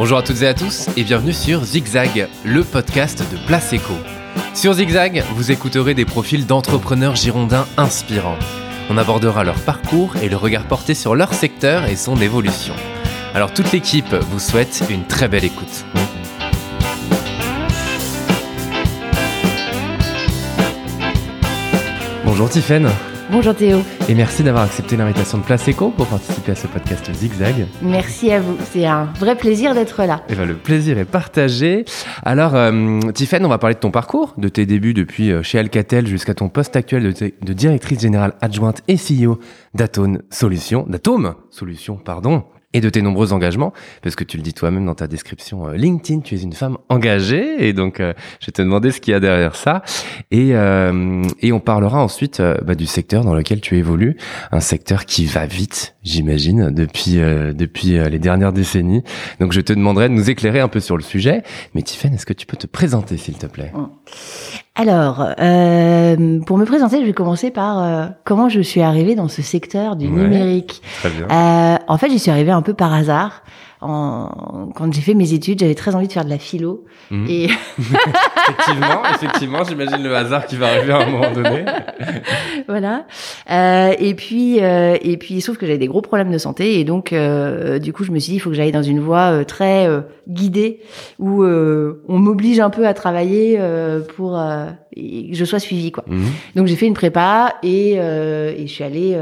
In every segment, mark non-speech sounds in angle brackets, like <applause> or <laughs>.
Bonjour à toutes et à tous et bienvenue sur Zigzag, le podcast de Place Eco. Sur Zigzag, vous écouterez des profils d'entrepreneurs girondins inspirants. On abordera leur parcours et le regard porté sur leur secteur et son évolution. Alors toute l'équipe vous souhaite une très belle écoute. Bonjour Tiffaine. Bonjour Théo. Et merci d'avoir accepté l'invitation de Place Eco pour participer à ce podcast Zigzag. Merci à vous. C'est un vrai plaisir d'être là. Et ben, le plaisir est partagé. Alors, euh, Tiffaine, on va parler de ton parcours, de tes débuts depuis euh, chez Alcatel jusqu'à ton poste actuel de, de directrice générale adjointe et CEO d'Atone Solutions, d'Atome Solutions, pardon et de tes nombreux engagements, parce que tu le dis toi-même dans ta description euh, LinkedIn, tu es une femme engagée, et donc euh, je vais te demander ce qu'il y a derrière ça, et, euh, et on parlera ensuite bah, du secteur dans lequel tu évolues, un secteur qui va vite, j'imagine, depuis depuis les dernières décennies. Donc je te demanderai de nous éclairer un peu sur le sujet, mais Tiffany, est-ce que tu peux te présenter, s'il te plaît? Alors, euh, pour me présenter, je vais commencer par euh, comment je suis arrivée dans ce secteur du numérique. Très bien. Euh, en fait, j'y suis arrivée un peu par hasard en, quand j'ai fait mes études, j'avais très envie de faire de la philo. Mhm. Et <laughs> effectivement, <laughs> effectivement, j'imagine le hasard qui va arriver à un moment donné. <laughs> voilà. Euh, et puis, euh, et puis, sauf que j'avais des gros problèmes de santé, et donc, euh, du coup, je me suis dit, il faut que j'aille dans une voie euh, très euh, guidée où on m'oblige un peu à travailler pour que je sois suivie, quoi. Mhm. Donc, j'ai fait une prépa et, et je suis allée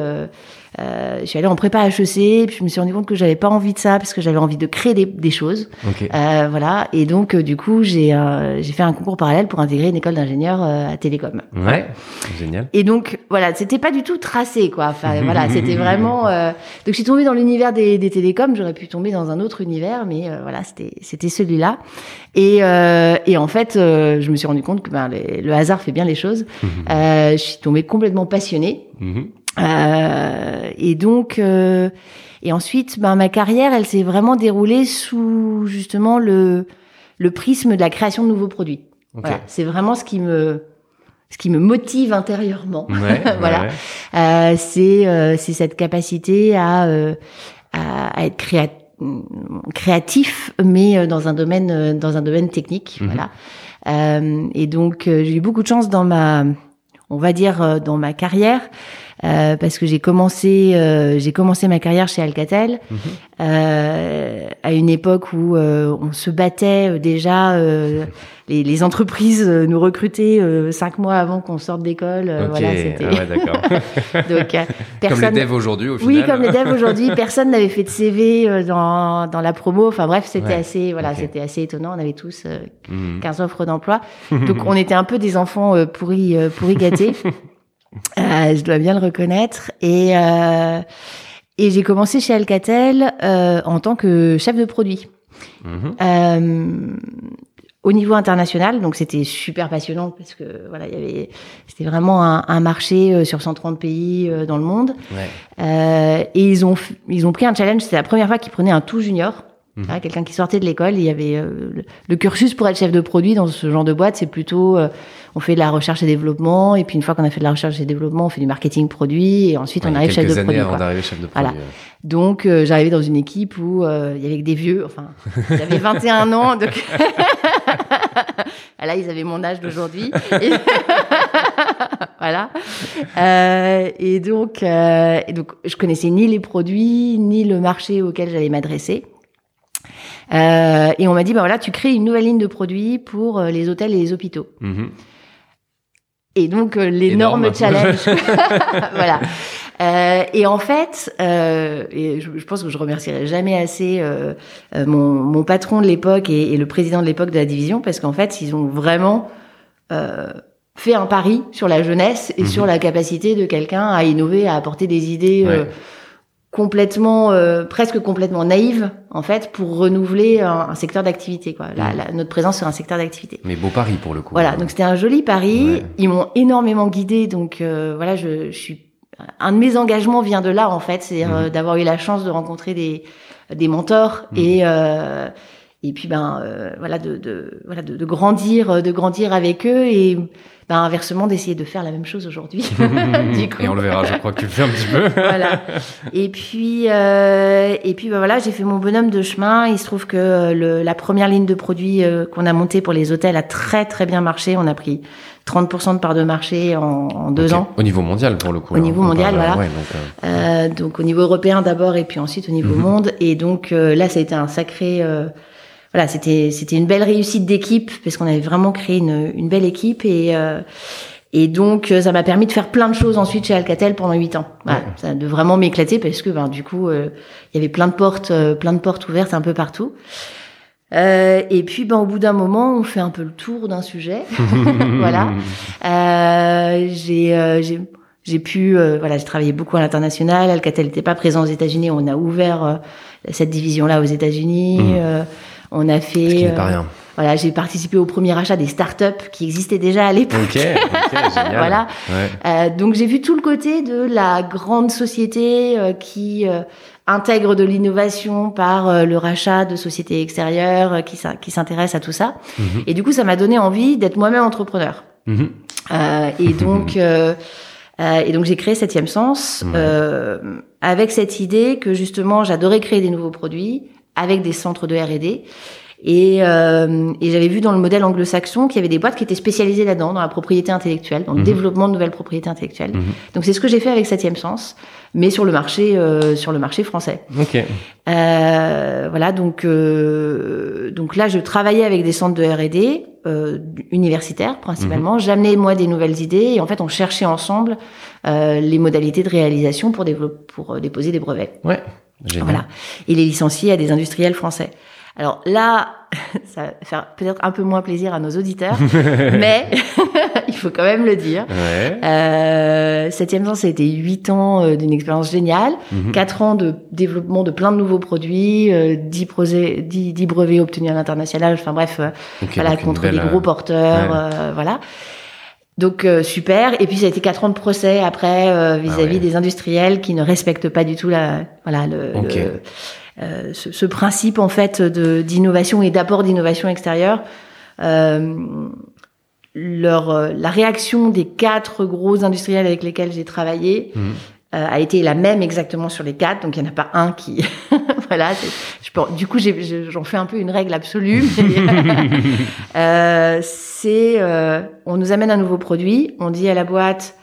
euh, je suis allée en prépa HEC, puis je me suis rendu compte que j'avais pas envie de ça parce que j'avais envie de créer des, des choses. Euh, voilà. Et donc, euh, du coup, j'ai euh, j'ai fait un concours parallèle pour intégrer une école d'ingénieur euh, à Télécom. Ouais, génial. Et donc, voilà, c'était pas du tout tracé, quoi. Enfin, <laughs> voilà, c'était vraiment. donc, je suis tombée dans l'univers des, des télécoms. J'aurais pu tomber dans un autre univers, mais voilà, c'était c'était celui-là. Et et en fait, je me suis rendu compte que ben, le hasard fait bien les choses. je suis tombée complètement passionnée. Mm-hmm. Euh, et donc, euh, et ensuite, ben, ma carrière, elle s'est vraiment déroulée sous justement le, le prisme de la création de nouveaux produits. Voilà, c'est vraiment ce qui me ce qui me motive intérieurement. <laughs> Ouais, voilà, ouais. Euh, c'est euh, c'est cette capacité à euh, à, à, être créa créatif, mais dans un domaine dans un domaine technique. Mhm. Voilà. Et donc j'ai eu beaucoup de chance dans ma on va dire dans ma carrière euh, parce que j'ai commencé euh, j'ai commencé ma carrière chez Alcatel Mhm. euh, à une époque où euh, on se battait euh, déjà euh, les, les entreprises nous recrutaient euh, cinq mois avant qu'on sorte d'école euh, Ok, voilà c'était ah ouais, d'accord. <laughs> donc euh, Comme personne les devs aujourd'hui, au final. oui, comme les devs aujourd'hui, <laughs> personne n'avait fait de CV euh, dans, dans la promo. Enfin bref, c'était Ouais, assez voilà, c'était assez étonnant. On avait tous euh, Mhm. 15 offres d'emploi. Donc on était un peu des enfants euh, pourris euh, pourris gâtés. <laughs> Euh, je dois bien le reconnaître et euh, et j'ai commencé chez Alcatel euh, en tant que chef de produit. Mhm. Euh, au niveau international, donc c'était super passionnant parce que voilà, il y avait, c'était vraiment un, un marché euh, sur 130 pays dans le monde. Ouais. Et ils ont, ils ont pris un challenge. C'était la première fois qu'ils prenaient un tout junior. Mhm. Hein, Quelqu'un qui sortait de l'école, il y avait euh, le, le cursus pour être chef de produit dans ce genre de boîte, c'est plutôt euh, on fait de la recherche et développement, et puis une fois qu'on a fait de la recherche et développement, on fait du marketing produit, et ensuite Ouais, on arrive chef de produit. avant chef de Voilà. produit. ouais. Donc euh, j'arrivais dans une équipe où euh, il y avait que des vieux, enfin <laughs> j'avais 21 ans, donc <laughs> là ils avaient mon âge d'aujourd'hui. Et- <laughs> voilà. Euh, et donc et donc je connaissais ni les produits ni le marché auquel j'allais m'adresser. Euh, et on m'a dit bah voilà tu crées une nouvelle ligne de produits pour les hôtels et les hôpitaux. Mhm. Et donc euh, l'énorme Énorme. challenge. <laughs> <laughs> voilà. Euh, et en fait, euh, et je, je pense que je remercierai jamais assez euh, euh, mon, mon patron de l'époque et, et le président de l'époque de la division parce qu'en fait, ils ont vraiment euh, fait un pari sur la jeunesse et Mhm. sur la capacité de quelqu'un à innover, à apporter des idées euh, Ouais. Complètement, euh, presque complètement naïves en fait, pour renouveler un, un secteur d'activité. Quoi, la, Mhm. la- notre présence sur un secteur d'activité. Mais beau pari pour le coup. Voilà, donc c'était un joli pari. Ouais. Ils m'ont énormément guidée, donc euh, voilà, je, je suis. Un de mes engagements vient de là en fait, c'est-à-dire Mhm. euh, d'avoir eu la chance de rencontrer des des mentors Mhm. et euh, et puis ben euh, voilà de, de voilà de, de, grandir de grandir avec eux et ben inversement d'essayer de faire la même chose aujourd'hui <laughs> et on le verra je crois que tu le fais un petit peu <laughs> voilà et puis euh, et puis ben voilà j'ai fait mon bonhomme de chemin il se trouve que le, la première ligne de produits euh, qu'on a montée pour les hôtels a très très bien marché on a pris 30% de part de marché en, en deux ans. Au niveau mondial, pour le coup. Au niveau mondial, voilà. Ouais, donc, euh... Euh, donc, au niveau européen d'abord, et puis ensuite au niveau mm -hmm. monde. Et donc euh, là, ça a été un sacré voilà, c'était c'était une belle réussite d'équipe parce qu'on avait vraiment créé une, une belle équipe et euh, et donc ça m'a permis de faire plein de choses ensuite chez Alcatel pendant huit ans. Voilà, ouais. ça de vraiment m'éclater parce que ben du coup euh, il y avait plein de portes euh, plein de portes ouvertes un peu partout. Euh, et puis, ben, au bout d'un moment, on fait un peu le tour d'un sujet. <laughs> voilà. Euh, j'ai, euh, j'ai, j'ai pu, voilà, j'ai travaillé beaucoup à l'international. Alcatel n'était pas présent aux États-Unis. On a ouvert cette division-là aux États-Unis. Mmh. On a fait. Pas rien. Voilà, j'ai participé au premier achat des startups qui existaient déjà à l'époque. Ok, ok, <laughs> génial. voilà. Ouais. Euh, donc j'ai vu tout le côté de la grande société euh, qui euh, intègre de l'innovation par le rachat de sociétés extérieures, qui, qui s'intéresse à tout ça. -hmm. Et du coup, ça m'a donné envie d'être moi-même entrepreneur. -hmm. et donc. <laughs> et donc j'ai créé Septième Sens avec cette idée que justement j'adorais créer des nouveaux produits avec des centres de R&D. Et, euh, et j'avais vu dans le modèle anglo-saxon qu'il y avait des boîtes qui étaient spécialisées là-dedans, dans la propriété intellectuelle, dans le mmh. développement de nouvelles propriétés intellectuelles. Mmh. Donc c'est ce que j'ai fait avec Septième Sens, mais sur le marché, euh, sur le marché français. Ok. Euh, voilà, donc euh, donc là je travaillais avec des centres de R&D euh, universitaires principalement. Mmh. J'amenais moi des nouvelles idées et en fait on cherchait ensemble euh, les modalités de réalisation pour pour déposer des brevets. Ouais. Génial. Voilà. Et les licencier à des industriels français. Alors là, <laughs> ça va faire peut-être un peu moins plaisir à nos auditeurs, <laughs> mais <laughs> il faut quand même le dire. Ouais. Euh, septième sens, ça a été huit ans euh, d'une expérience géniale, Mhm. quatre ans de développement de plein de nouveaux produits, euh, dix, prosé- dix, dix brevets obtenus à l'international. Enfin bref, euh, Ok, voilà, contre des gros porteurs, ouais. euh, voilà. Donc euh, super. Et puis ça a été quatre ans de procès après euh, vis-à-vis Ah ouais. des industriels qui ne respectent pas du tout la, voilà, le, euh, ce, ce principe en fait de d'innovation et d'apport d'innovation extérieure. Euh, leur euh, la réaction des quatre gros industriels avec lesquels j'ai travaillé euh, a été la même exactement sur les quatre, donc il n'y en a pas un qui, voilà. c'est- Je, peux- du coup, j'en fais un peu une règle absolue. <laughs> euh, c'est, euh, on nous amène un nouveau produit, on dit à la boîte,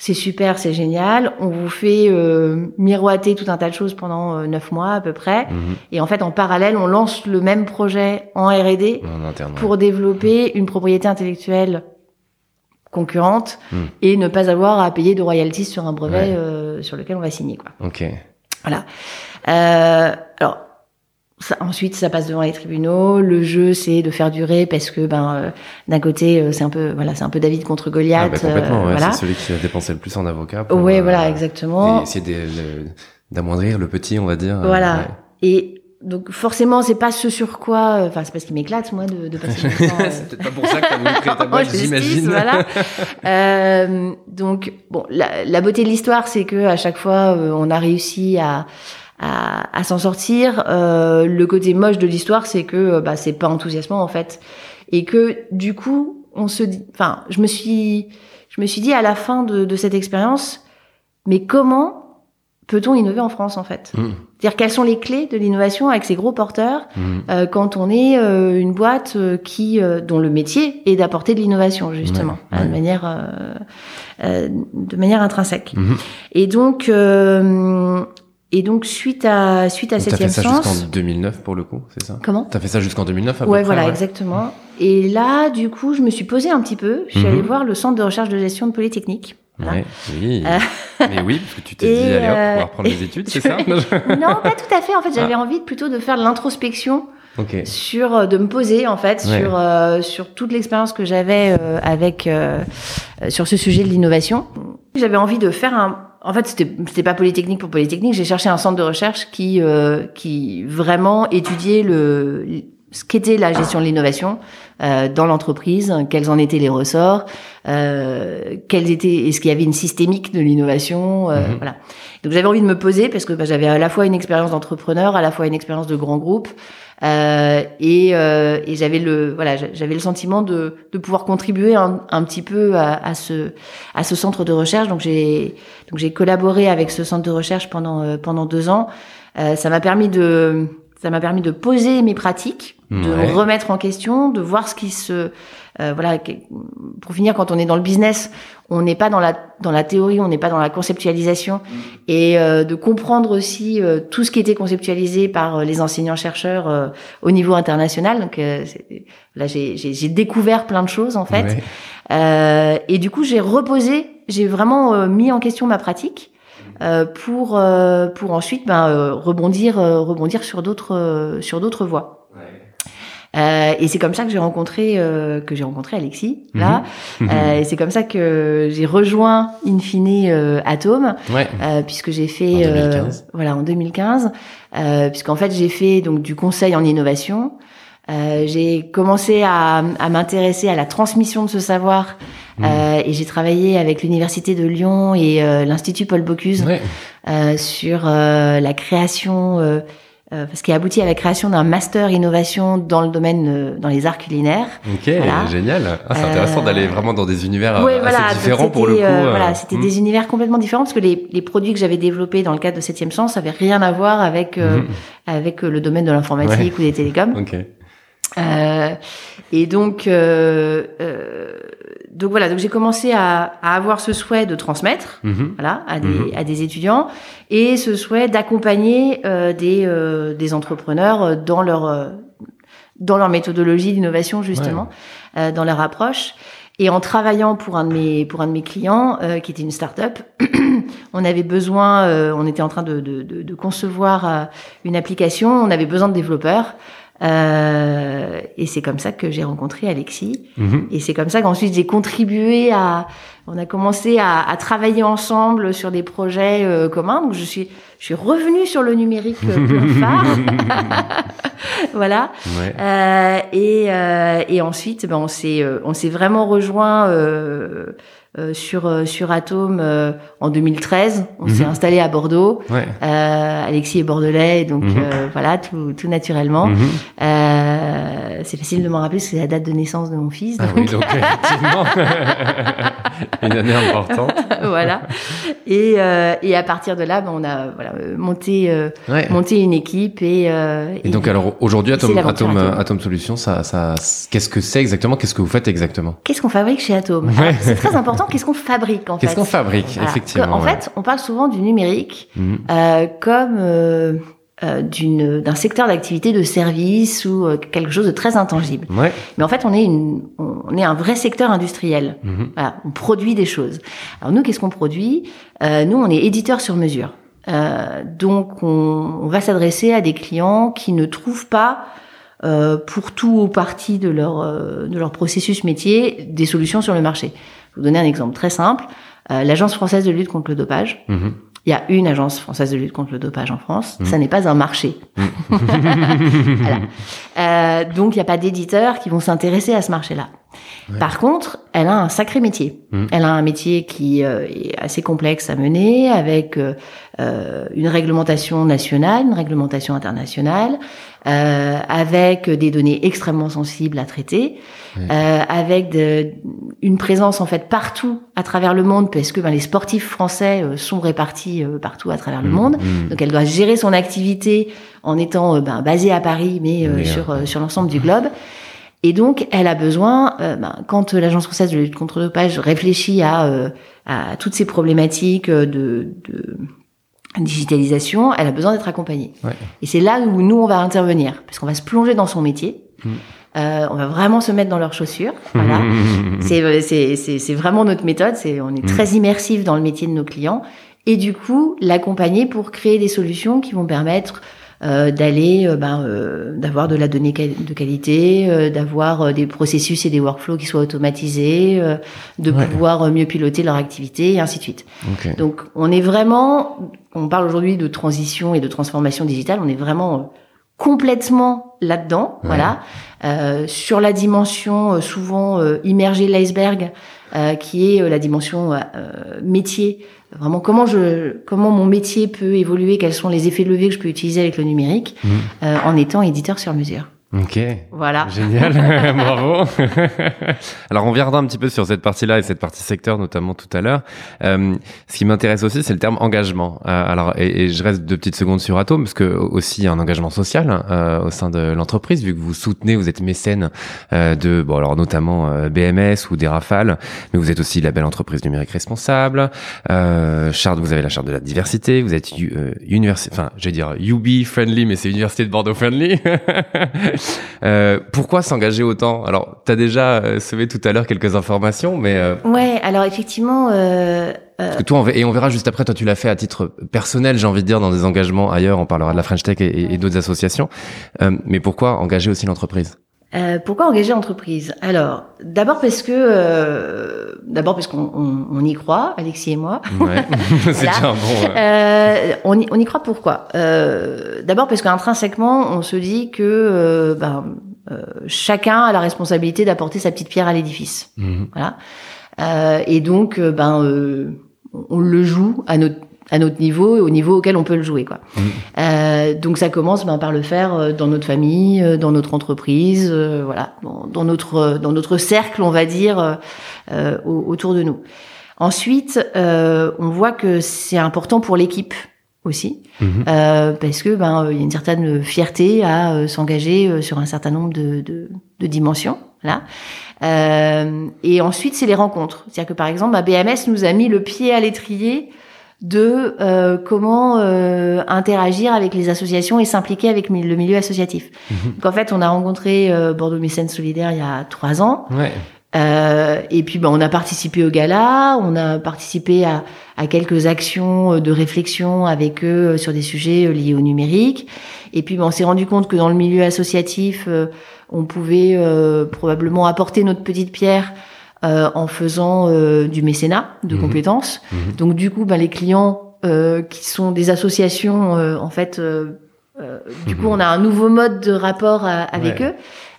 c'est super, c'est génial, on vous fait euh, miroiter tout un tas de choses pendant euh, neuf mois à peu près, Mhm. et en fait, en parallèle, on lance le même projet en R&D pour développer une propriété intellectuelle concurrente Mm. et ne pas avoir à payer de royalties sur un brevet Ouais. euh, sur lequel on va signer quoi. Ok. Voilà. Euh, alors ça, ensuite ça passe devant les tribunaux. Le jeu c'est de faire durer parce que ben euh, d'un côté euh, c'est un peu voilà c'est un peu David contre Ah, Goliath. bah, complètement, euh, ouais, voilà. c'est celui qui a dépensé le plus en avocat. pour, Ouais euh, voilà exactement. Essayer d'amoindrir le petit, on va dire. euh, Voilà. ouais. Et donc forcément c'est pas ce sur quoi. Enfin c'est parce qu'il m'éclate moi de, de <laughs> passer temps, euh, c'est peut-être pas pour ça que t'as voulu créer ta <laughs> boîte, j'imagine. Voilà. <laughs> Euh, donc bon, la, la beauté de l'histoire, c'est que à chaque fois, euh, on a réussi à à, à s'en sortir. Euh, le côté moche de l'histoire, c'est que euh, bah, c'est pas enthousiasmant en fait, et que du coup, on se dit, enfin, je me suis, je me suis dit à la fin de, de cette expérience, mais comment peut-on innover en France en fait? Mhm. C'est-à-dire quelles sont les clés de l'innovation avec ces gros porteurs Mhm. euh, quand on est euh, une boîte euh, qui euh, dont le métier est d'apporter de l'innovation justement de manière euh, euh, de manière intrinsèque. Mhm. Et donc euh, et donc suite à suite à Donc, T'as septième fait ça sens. jusqu'en 2009 pour le coup, c'est ça Comment T'as fait ça jusqu'en 2009 à peu Ouais, près, voilà, ouais. exactement. Et là, du coup, je me suis posée un petit peu. Je suis Mhm. allée voir le centre de recherche de gestion de Polytechnique. Voilà. Ouais, oui. Euh, <laughs> Mais oui, parce que tu t'es dit, allez hop, euh, on va reprendre les <laughs> études, c'est ça <laughs> non, pas tout à fait. En fait, j'avais Ah. envie plutôt de faire de l'introspection Ok. sur euh, de me poser en fait Ouais. sur euh, sur toute l'expérience que j'avais euh, avec euh, euh, sur ce sujet de l'innovation. J'avais envie de faire un en fait, c'était c'était pas polytechnique pour polytechnique. J'ai cherché un centre de recherche qui euh, qui vraiment étudiait le ce qu'était la gestion de l'innovation euh, dans l'entreprise, quels en étaient les ressorts, euh, quels étaient, est-ce qu'il y avait une systémique de l'innovation, euh, Mhm. voilà. Donc j'avais envie de me poser parce que bah, j'avais à la fois une expérience d'entrepreneur, à la fois une expérience de grand groupe, euh, et, euh, et j'avais le voilà, j'a- j'avais le sentiment de, de pouvoir contribuer un, un petit peu à, à ce à ce centre de recherche. Donc j'ai donc j'ai collaboré avec ce centre de recherche pendant euh, pendant deux ans. Euh, ça m'a permis de ça m'a permis de poser mes pratiques, de Ouais. remettre en question, de voir ce qui se euh, voilà. Pour finir, quand on est dans le business, on n'est pas dans la dans la théorie, on n'est pas dans la conceptualisation, et euh, de comprendre aussi euh, tout ce qui était conceptualisé par euh, les enseignants chercheurs euh, au niveau international. Donc euh, là, j'ai j'ai- j'ai découvert plein de choses en fait. Ouais. Euh, et du coup, j'ai reposé, j'ai vraiment euh, mis en question ma pratique euh, pour euh, pour ensuite ben, euh, rebondir rebondir sur d'autres euh, sur d'autres voies. Euh, et c'est comme ça que j'ai rencontré euh, que j'ai rencontré Alexis là. Mhm. Euh, et c'est comme ça que j'ai rejoint in fine euh, Atome Ouais. euh, puisque j'ai fait En euh, 2015. voilà en 2015 euh, puisqu'en fait j'ai fait donc du conseil en innovation euh, j'ai commencé à, à m'intéresser à la transmission de ce savoir Mhm. euh, et j'ai travaillé avec l'université de Lyon et euh, l'institut Paul Bocuse Ouais. euh, sur euh, la création euh, euh, ce qui a abouti à la création d'un master innovation dans le domaine euh, dans les arts culinaires Ok, Voilà. génial. Ah, c'est intéressant Euh, d'aller vraiment dans des univers euh, Ouais, assez voilà, différents pour le coup. c'était, euh, euh, voilà, c'était hmm. des univers complètement différents parce que les, les produits que j'avais développés dans le cadre de Septième Sens avaient rien à voir avec euh, Mhm. avec euh, le domaine de l'informatique ou des télécoms. <laughs> Ok. Euh, et donc euh, euh, donc voilà, donc j'ai commencé à, à avoir ce souhait de transmettre Mhm. voilà, à des, Mhm. à des étudiants, et ce souhait d'accompagner euh, des, euh, des entrepreneurs euh, dans leur, euh, dans leur méthodologie d'innovation, justement, euh, dans leur approche. Et en travaillant pour un de mes, pour un de mes clients, euh, qui était une start-up, <clears throat> on avait besoin, euh, on était en train de, de, de, de concevoir euh, une application, on avait besoin de développeurs. Euh, et c'est comme ça que j'ai rencontré Alexis. Mhm. Et c'est comme ça qu'ensuite j'ai contribué à. On a commencé à, à travailler ensemble sur des projets euh, communs. Donc je suis, je suis revenue sur le numérique euh, phare. <laughs> voilà. Ouais. Euh, et, euh, et ensuite, ben, on s'est, on s'est vraiment rejoint euh, euh, sur euh, sur Atom euh, en 2013. On s'est Mhm. installé à Bordeaux. Ouais. Euh, Alexis est bordelais, donc euh, voilà, tout, tout naturellement. Euh, c'est facile de m'en rappeler parce que c'est la date de naissance de mon fils. Ah oui, donc effectivement, <laughs> <laughs> une année importante. <laughs> voilà. Et, euh, et à partir de là, ben, on a voilà, euh, monté, euh, Ouais. monté une équipe et, euh, Et donc alors aujourd'hui, Atom, Atom, Atom. Atom Solutions, ça, ça, qu'est-ce que c'est exactement? Qu'est-ce que vous faites exactement? Qu'est-ce qu'on fabrique chez Atom? Ouais. C'est très important. Qu'est-ce qu'on fabrique en Qu'est-ce fait? qu'on fabrique Voilà. Effectivement. En ouais. fait, on parle souvent du numérique euh, comme euh, d'un secteur d'activité de service ou euh, quelque chose de très intangible. Ouais. Mais en fait, on est une, on est un vrai secteur industriel. Mhm. Voilà, on produit des choses. Alors nous, qu'est-ce qu'on produit? Euh, Nous, on est éditeur sur mesure. Euh, donc, on, on va s'adresser à des clients qui ne trouvent pas, euh, pour tout ou partie de leur euh, de leur processus métier, des solutions sur le marché. Je vais vous donner un exemple très simple. Euh, L'Agence française de lutte contre le dopage. Mhm. Il y a une agence française de lutte contre le dopage en France. Mhm. Ça n'est pas un marché. <laughs> Voilà. Euh, donc, il n'y a pas d'éditeurs qui vont s'intéresser à ce marché-là. Ouais. Par contre, elle a un sacré métier. Mhm. Elle a un métier qui euh, est assez complexe à mener, avec euh, euh, une réglementation nationale, une réglementation internationale, euh, avec des données extrêmement sensibles à traiter, avec de- une présence en fait partout à travers le monde, parce que ben, les sportifs français sont répartis partout à travers le Mhm. monde. Mhm. Donc elle doit gérer son activité en étant ben, basée à Paris, mais, sur, sur l'ensemble du globe. Et donc, elle a besoin, euh, ben, quand euh, l'Agence française de lutte contre le dopage réfléchit à, euh, à toutes ces problématiques euh, de, de digitalisation, elle a besoin d'être accompagnée. Ouais. Et c'est là où nous, on va intervenir, parce qu'on va se plonger dans son métier. Mm. Euh, on va vraiment se mettre dans leurs chaussures. Voilà. <laughs> C'est, c'est, c'est, c'est vraiment notre méthode. C'est, on est très immersif dans le métier de nos clients. Et du coup, l'accompagner pour créer des solutions qui vont permettre d'aller, euh, ben, euh, d'avoir de la donnée de qualité, euh, d'avoir euh, des processus et des workflows qui soient automatisés, euh, de Ouais. pouvoir euh, mieux piloter leur activité et ainsi de suite. Donc, on est vraiment, on parle aujourd'hui de transition et de transformation digitale, on est vraiment complètement là-dedans, voilà. Euh, sur la dimension euh, souvent euh, immergée de l'iceberg, euh, qui est la dimension métier. Vraiment, comment je, comment mon métier peut évoluer, quels sont les effets de levier que je peux utiliser avec le numérique, mmh. en étant éditeur sur mesure. Ok. Voilà. Génial. <laughs> Bravo. <laughs> Alors, on viendra un petit peu sur cette partie-là et cette partie secteur, notamment tout à l'heure. Euh, ce qui m'intéresse aussi, c'est le terme engagement. Euh, alors, et, et, je reste deux petites secondes sur Atom, parce que aussi il y a un engagement social euh, au sein de l'entreprise, vu que vous soutenez, vous êtes mécène euh, de, bon, alors notamment euh, BMS ou des Rafales, mais vous êtes aussi la belle entreprise numérique responsable. charte, vous avez la charte de la diversité. Vous êtes université, enfin, je vais dire UB friendly, mais c'est Université de Bordeaux friendly. <laughs> <laughs> Euh, pourquoi s'engager autant? Alors, tu as déjà euh, semé tout à l'heure quelques informations, mais... Euh... Ouais, alors effectivement... Euh, Parce que toi, on, et on verra juste après, toi tu l'as fait à titre personnel, j'ai envie de dire, dans des engagements ailleurs, on parlera de la French Tech et, et d'autres associations. mais pourquoi engager aussi l'entreprise? Euh, pourquoi engager l'entreprise? Alors, d'abord parce que, euh, d'abord parce qu'on on, on, y croit, Alexis et moi. Ouais. <laughs> <laughs> c'est déjà un bon. Euh, on, y, on y croit pourquoi? Euh, D'abord parce qu'intrinsèquement, on se dit que euh, ben, euh, chacun a la responsabilité d'apporter sa petite pierre à l'édifice. Mhm. Voilà. et donc, ben, on le joue à notre à notre niveau et au niveau auquel on peut le jouer quoi. Mmh. Euh, donc ça commence ben, par le faire euh, dans notre famille, euh, dans notre entreprise, euh, voilà, dans, dans, notre dans notre cercle on va dire euh, autour de nous. Ensuite, on voit que c'est important pour l'équipe aussi, mmh. parce que ben il y a une certaine fierté à s'engager sur un certain nombre de, de, de dimensions. Là. et ensuite, c'est les rencontres. C'est-à-dire que par exemple, BMS nous a mis le pied à l'étrier de euh, comment euh, interagir avec les associations et s'impliquer avec le milieu associatif. Mhm. Donc en fait, on a rencontré euh, Bordeaux Mécène Solidaire il y a trois ans. Ouais. Euh, et puis, ben, on a participé au gala, on a participé à, à, quelques actions de réflexion avec eux sur des sujets liés au numérique. Et puis, ben, on s'est rendu compte que dans le milieu associatif, on pouvait probablement apporter notre petite pierre euh, en faisant euh, du mécénat de mhm. compétences. Mhm. Donc du coup, ben, les clients euh, qui sont des associations, en fait, du coup, mhm. on a un nouveau mode de rapport avec eux.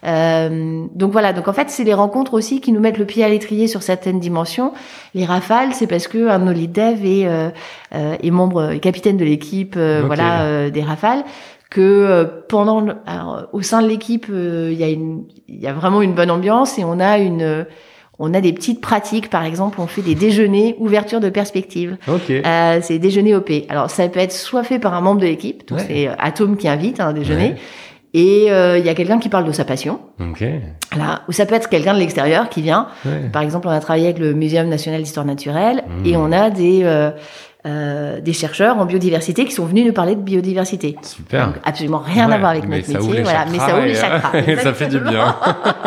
Euh, donc voilà, donc en fait, c'est les rencontres aussi qui nous mettent le pied à l'étrier sur certaines dimensions. Les rafales, c'est parce que un de nos lead dev est, euh, est membre, est capitaine de l'équipe, voilà, des rafales. Que pendant, alors, au sein de l'équipe, il y a une, il y a vraiment une bonne ambiance et on a une on a des petites pratiques, par exemple, on fait des déjeuners ouverture de perspective. Okay. Euh, c'est déjeuner OP. Alors ça peut être soit fait par un membre de l'équipe, donc c'est euh, Atom qui invite un déjeuner, et euh, il y a quelqu'un qui parle de sa passion. Okay. Voilà. Ou ça peut être quelqu'un de l'extérieur qui vient. Par exemple, on a travaillé avec le Muséum national d'histoire naturelle mmh. et on a des euh, euh, des chercheurs en biodiversité qui sont venus nous parler de biodiversité. Super. Donc, absolument rien à voir avec notre métier, voilà, mais ça ouvre les chakras. Et <laughs> ça fait du bien.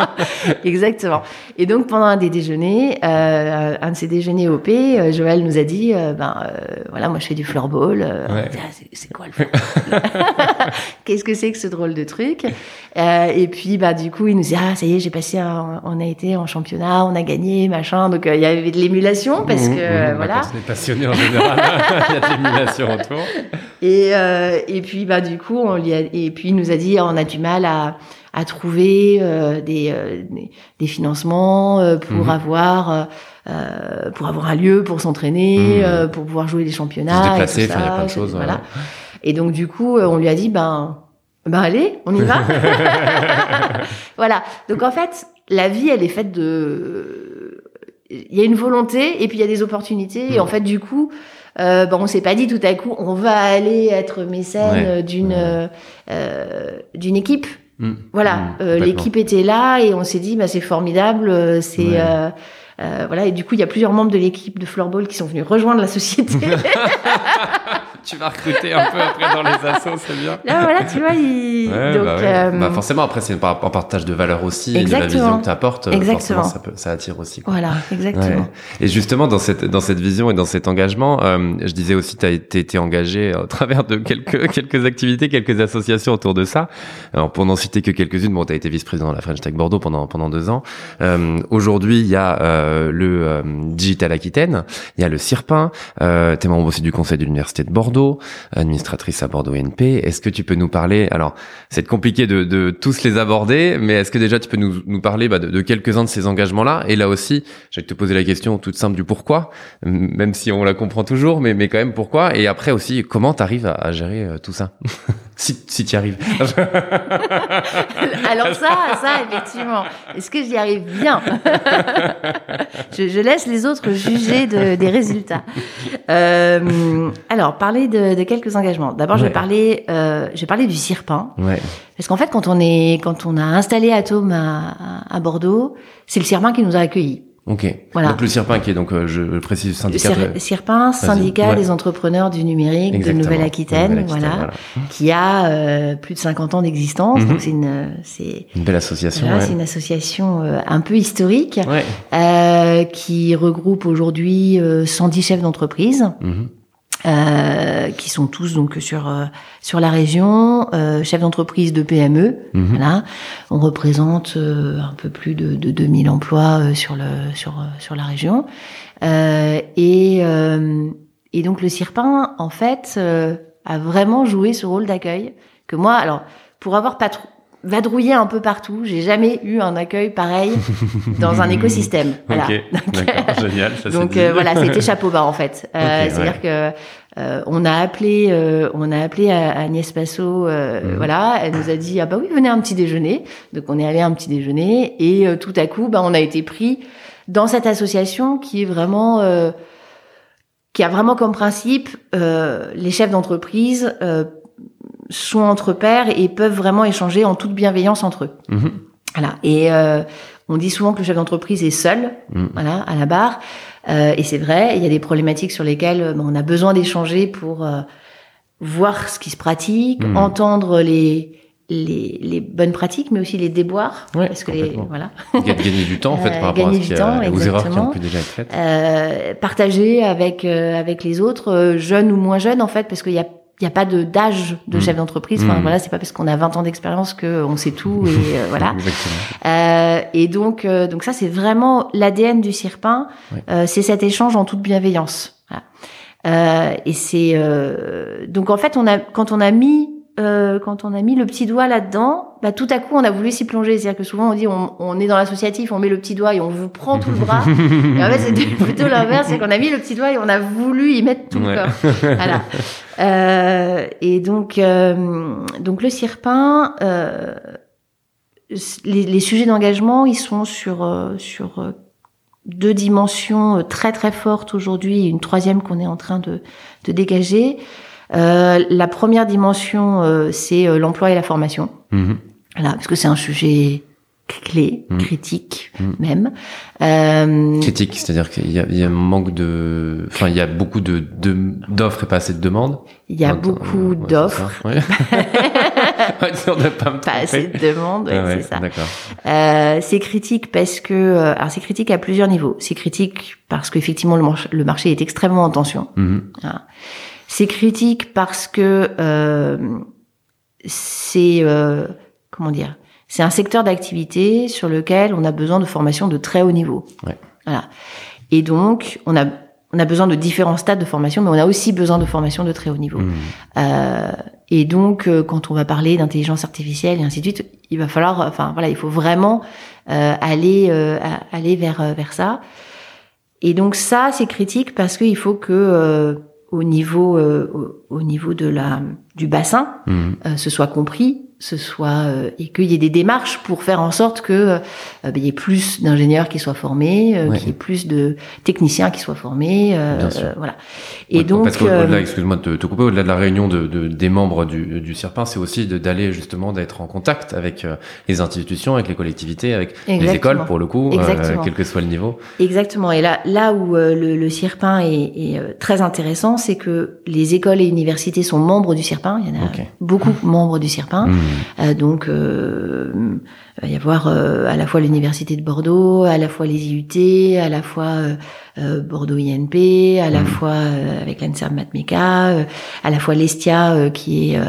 <laughs> Exactement. Et donc pendant un des déjeuners, euh, un de ces déjeuners OP, euh, Joël nous a dit, euh, ben euh, voilà, moi je fais du floorball. Ouais. Ah, c'est quoi le floorball? <laughs> Qu'est-ce que c'est que ce drôle de truc? Et puis bah du coup il nous dit ah ça y est j'ai passé, un, on a été en championnat, on a gagné machin. Donc il y avait de l'émulation parce mmh, que mmh, voilà. On est passionné en général. <laughs> il y a de l'émulation autour. Et, euh, et puis, bah, du coup, on lui a, et puis, il nous a dit, on a du mal à, à trouver euh, des, euh, des financements euh, pour mmh. avoir euh, pour avoir un lieu pour s'entraîner, mmh. pour pouvoir jouer des championnats. Se déplacer, faire plein de choses. Voilà. Et donc du coup, on lui a dit ben ben allez, on y va. <laughs> <laughs> voilà. Donc en fait, la vie, elle est faite de il y a une volonté et puis il y a des opportunités et en mmh. fait du coup euh, bon, on s'est pas dit tout à coup on va aller être mécène d'une euh, d'une équipe. Mmh. Voilà, mmh, euh, l'équipe était là et on s'est dit bah c'est formidable, euh, c'est euh, euh, voilà et du coup il y a plusieurs membres de l'équipe de floorball qui sont venus rejoindre la société. <laughs> tu vas recruter un peu après dans les assos, c'est bien. Là, voilà, tu vois, il... Donc, bah, euh... bah, forcément, après, c'est un partage de valeurs aussi, exactement. et de la vision que tu apportes. Exactement. Ça, peut, ça attire aussi. Quoi. Voilà, exactement. Ouais. Et justement, dans cette, dans cette vision et dans cet engagement, euh, je disais aussi, tu as été, été engagé au travers de quelques, <laughs> quelques activités, quelques associations autour de ça. Alors, pour n'en citer que quelques-unes, bon, tu as été vice-président de la French Tech Bordeaux pendant, pendant deux ans. Euh, Aujourd'hui, il y a euh, le euh, Digital Aquitaine, il y a le CIRPIN, euh, tu es membre aussi du conseil de l'Université de Bordeaux, administratrice à Bordeaux NP. Est-ce que tu peux nous parler Alors, c'est compliqué de, tous les aborder, mais est-ce que déjà tu peux nous, parler bah, de, quelques-uns de ces engagements-là? Et là aussi, j'allais te poser la question toute simple du pourquoi, même si on la comprend toujours, mais, mais quand même pourquoi. Et après aussi, comment tu à, à, gérer euh, tout ça? <laughs> Si, si tu y arrives. <laughs> Alors ça, ça effectivement, est-ce que j'y arrive bien <laughs> je, je, laisse les autres juger de, des résultats. Euh, alors, parler de, de, quelques engagements. D'abord, ouais. je vais parler, euh, je vais parler du Sirpin. Ouais. Parce qu'en fait, quand on est, quand on a installé Atom à, à Bordeaux, c'est le Sirpin qui nous a accueillis. Ok. Voilà. Donc le CIRPIN qui est donc euh, je précise syndicat. Le CIRPIN, syndicat ouais. des entrepreneurs du numérique Exactement. de Nouvelle-Aquitaine, Nouvelle voilà, voilà, qui a euh, plus de 50 ans d'existence. Mm -hmm. Donc c'est une c'est une belle association. Voilà, ouais. C'est une association euh, un peu historique ouais. Euh, qui regroupe aujourd'hui 110 chefs d'entreprise. Mm -hmm. Euh, qui sont tous donc sur euh, sur la région, euh, chefs d'entreprise de PME. Mhm. Voilà, on représente un peu plus de, de 2000 emplois sur le sur sur la région. et et donc le Sirpin, en fait, a vraiment joué ce rôle d'accueil que moi, alors pour avoir pas trop vadrouillé un peu partout. J'ai jamais eu un accueil pareil <laughs> dans un écosystème. Voilà. Okay, D'accord, <laughs> génial. Ça <laughs> donc euh, voilà, c'était chapeau bas en fait. Euh, Okay, C'est-à-dire que euh, on a appelé, euh, on a appelé Agnès Passot. Mhm. Voilà, elle nous a dit ah bah oui venez un petit déjeuner. Donc on est allé à un petit déjeuner et euh, tout à coup bah on a été pris dans cette association qui est vraiment euh, qui a vraiment comme principe euh, les chefs d'entreprise sont entre pairs et peuvent vraiment échanger en toute bienveillance entre eux. Mmh. Voilà. Et euh, on dit souvent que le chef d'entreprise est seul, mmh. voilà, à la barre. Euh, et c'est vrai, il y a des problématiques sur lesquelles bon, on a besoin d'échanger pour euh, voir ce qui se pratique, mmh. entendre les, les, les, bonnes pratiques, mais aussi les déboires. Ouais, parce que les, voilà. Gagner du temps, en fait, par rapport à ce qui a, aux erreurs qui ont pu déjà être faites. Euh, partager avec, euh, avec les autres, jeunes ou moins jeunes, en fait, parce qu'il y a il n'y a pas de d'âge de mmh. chef d'entreprise. Enfin, mmh. voilà, c'est pas parce qu'on a 20 ans d'expérience que on sait tout et euh, <laughs> voilà. Euh, et donc, euh, donc ça, c'est vraiment l'ADN du Sirpin. Ouais. c'est cet échange en toute bienveillance. Voilà. et c'est donc en fait, on a quand on a mis euh, quand on a mis le petit doigt là-dedans, bah, tout à coup, on a voulu s'y plonger. C'est-à-dire que souvent, on dit, on, on, est dans l'associatif, on met le petit doigt et on vous prend tout le bras. <laughs> et en fait, c'était plutôt l'inverse, c'est qu'on a mis le petit doigt et on a voulu y mettre tout ouais. le corps. Voilà. Euh, et donc, euh, donc le Sirpin, euh, les, les, sujets d'engagement, ils sont sur euh, sur deux dimensions très très fortes aujourd'hui, une troisième qu'on est en train de, de dégager. Euh, la première dimension, euh, c'est euh, l'emploi et la formation. Mmh. Voilà, parce que c'est un sujet clé, mmh. critique mmh. même. Euh, critique, c'est-à-dire qu'il y, y, a un manque de, enfin, il y a beaucoup de d'offres de, et pas assez de demandes. Il y a beaucoup ouais, d'offres. Ouais. <laughs> on n'a pas, pas assez de demandes, ah ouais, c'est ça. Euh, c'est critique parce que, euh, alors c'est critique à plusieurs niveaux. C'est critique parce qu'effectivement le, marché, le marché est extrêmement en tension. Voilà. C'est critique parce que euh, c'est euh, comment dire, c'est un secteur d'activité sur lequel on a besoin de formation de très haut niveau. Ouais. Voilà. Et donc on a on a besoin de différents stades de formation, mais on a aussi besoin de formation de très haut niveau. Mmh. Euh, et donc euh, quand on va parler d'intelligence artificielle et ainsi de suite, il va falloir, enfin voilà, il faut vraiment euh, aller aller vers vers ça. Et donc ça c'est critique parce qu'il faut que au niveau euh, au, au, niveau de la du bassin mmh. euh, ce soit compris ce soit euh, et qu'il y ait des démarches pour faire en sorte que euh, ben, il y ait plus d'ingénieurs qui soient formés ouais. qu'il y ait plus de techniciens qui soient formés voilà et ouais, donc parce qu'au-delà excuse-moi de te, te, couper au-delà de la réunion de, de des membres du, du CIRPIN c'est aussi d'aller justement d'être en contact avec les institutions avec les collectivités avec Exactement. les écoles pour le coup quel que soit le niveau exactement et là là où le, le CIRPIN est, est très intéressant c'est que les écoles et universités sont membres du CIRPIN. Il y en a okay. beaucoup membres du CIRPIN. Mmh. Euh, donc, euh, il va y avoir euh, à la fois l'université de Bordeaux, à la fois les IUT, à la fois euh, Bordeaux INP, à la mmh. fois avec l'ANSERM Matmeca, à la fois l'Estia qui est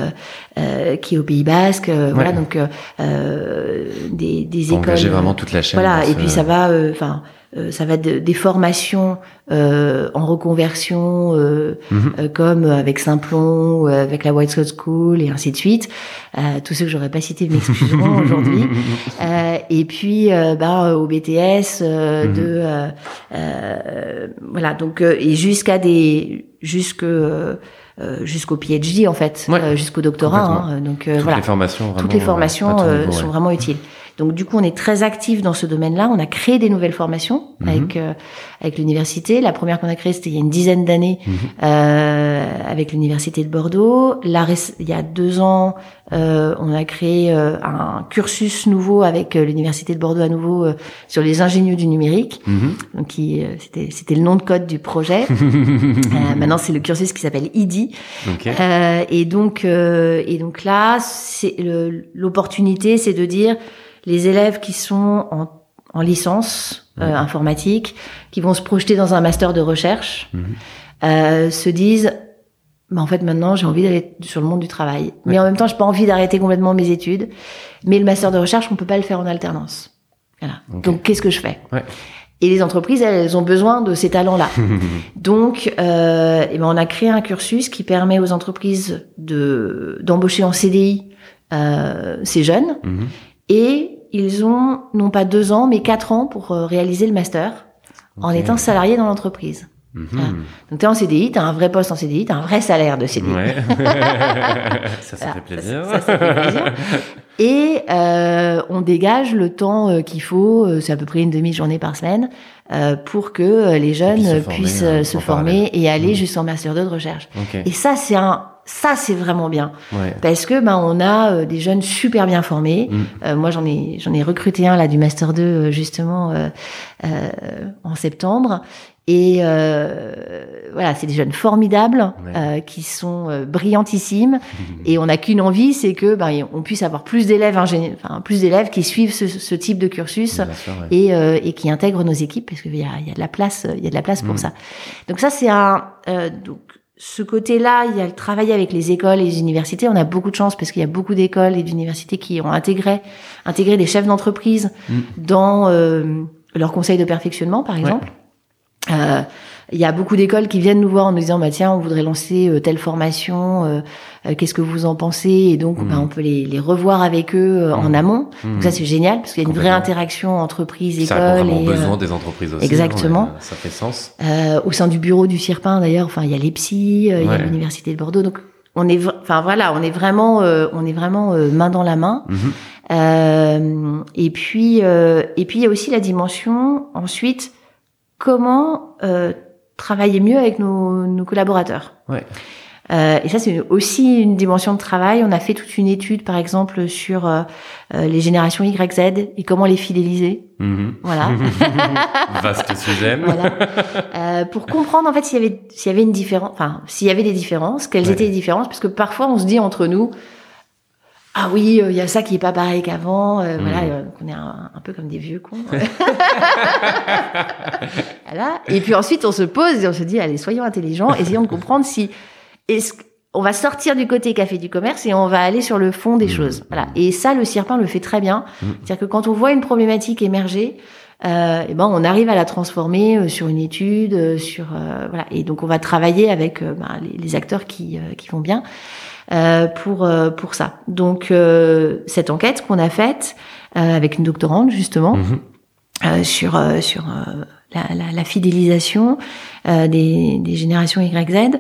qui est au Pays Basque. Ouais. Voilà, donc des, des écoles. Engager vraiment toute la chaîne. Voilà, ce... et puis ça va, enfin euh, ça va de, des formations euh, en reconversion, euh, euh, comme avec Simplon, ou avec la White Scott School et ainsi de suite. Euh, tous ceux que j'aurais pas cités m'excuseront <laughs> aujourd'hui. <laughs> Euh, et puis, euh, bah, au BTS, euh, Mhm. de euh, euh, voilà donc euh, et jusqu'à des jusque euh, euh, jusqu'au PhD en fait, Ouais, euh, jusqu'au doctorat. hein. donc euh, Toutes voilà les formations, vraiment, toutes les ouais, formations euh, niveau, sont ouais. vraiment utiles. Donc du coup, on est très actif dans ce domaine-là. On a créé des nouvelles formations Mhm. avec euh, avec l'université. La première qu'on a créée, c'était il y a une dizaine d'années Mhm. euh, avec l'université de Bordeaux. Là, il y a deux ans, euh, on a créé euh, un cursus nouveau avec euh, l'université de Bordeaux à nouveau euh, sur les ingénieux du numérique. Mhm. Donc, c'était c'était le nom de code du projet. <laughs> Maintenant, c'est le cursus qui s'appelle IDI. Ok. Euh, et donc, euh, et donc là, c'est l'opportunité, c'est de dire les élèves qui sont en, en licence euh, informatique, qui vont se projeter dans un master de recherche, Mhm. euh, se disent. Bah en fait, maintenant, j'ai envie d'aller sur le monde du travail. Mais en même temps, j'ai pas envie d'arrêter complètement mes études. Mais le master de recherche, on peut pas le faire en alternance. Voilà. Donc, qu'est-ce que je fais? Ouais. Et les entreprises, elles, elles ont besoin de ces talents-là. <laughs> Donc, euh, eh ben, on a créé un cursus qui permet aux entreprises de d'embaucher en CDI euh, ces jeunes, Mhm. et ils ont non pas deux ans, mais quatre ans pour euh, réaliser le master en étant salariés dans l'entreprise. Mhm. Donc, tu es en CDI, tu as un vrai poste en CDI, tu as un vrai salaire de CDI. Ouais. <laughs> ça, ça fait plaisir. Ça, ça fait plaisir. Et euh, on dégage le temps euh, qu'il faut, c'est à peu près une demi-journée par semaine, euh, pour que les jeunes puissent se former, puissent euh, se former et aller Mhm. jusqu'en master 2 de recherche. Et ça, c'est un, ça, c'est vraiment bien. Ouais. Parce que ben on a euh, des jeunes super bien formés. Mm. Euh, moi j'en ai j'en ai recruté un là du master 2 euh, justement euh, euh, en septembre. Et euh, voilà, c'est des jeunes formidables Ouais. euh, qui sont euh, brillantissimes. <laughs> Et on n'a qu'une envie, c'est que ben on puisse avoir plus d'élèves ingénieurs, enfin plus d'élèves qui suivent ce, ce type de cursus sûr, ouais. et, euh, et qui intègrent nos équipes parce qu'il y a, il y a de la place, il y a de la place pour Mm. ça. Donc ça c'est un euh, donc ce côté-là, il y a le travail avec les écoles et les universités. On a beaucoup de chance parce qu'il y a beaucoup d'écoles et d'universités qui ont intégré intégré des chefs d'entreprise Mm. dans euh, leur conseil de perfectionnement, par exemple. Euh, il y a beaucoup d'écoles qui viennent nous voir en nous disant bah tiens on voudrait lancer euh, telle formation euh, euh, qu'est-ce que vous en pensez? Et donc Mm. bah, on peut les, les revoir avec eux euh, en Mm. amont donc ça c'est génial parce qu'il y a une vraie interaction entreprise Ça répond école et besoins des entreprises aussi. exactement. hein, ouais, ça fait sens. euh, au sein du bureau du CIRPIN d'ailleurs, enfin il y a l'EPSI, euh, il y Ouais. a l'université de Bordeaux, donc on est, enfin voilà, on est vraiment, euh, on est vraiment euh, main dans la main. Mhm. Euh, et puis, euh, et puis il y a aussi la dimension ensuite comment euh, travailler mieux avec nos, nos collaborateurs. Ouais. Euh, et ça, c'est aussi une dimension de travail. On a fait toute une étude, par exemple, sur euh, euh, les générations YZ et comment les fidéliser. Mhm. Voilà. <laughs> Vaste sujet. voilà. Euh, pour comprendre en fait s'il y avait s'il y avait une différence, enfin s'il y avait des différences, quelles Ouais. étaient les différences, parce que parfois on se dit entre nous, ah oui, euh, il y a ça qui est pas pareil qu'avant, euh, Mm. voilà, euh, on est un, un peu comme des vieux cons. <laughs> voilà. Et puis ensuite on se pose et on se dit, allez, soyons intelligents, essayons de comprendre si est-ce on va sortir du côté café du commerce et on va aller sur le fond des Mm. choses. Voilà. Et ça, le CIRPIN le fait très bien. Mm. C'est-à-dire que quand on voit une problématique émerger, euh, et ben on arrive à la transformer euh, sur une étude, euh, sur euh, voilà. Et donc on va travailler avec ben, les, les acteurs qui euh, qui vont bien pour euh, pour ça. Donc euh, cette enquête qu'on a faite euh, avec une doctorante justement euh, sur euh, sur euh, la, la, la fidélisation euh, des, des générations YZ,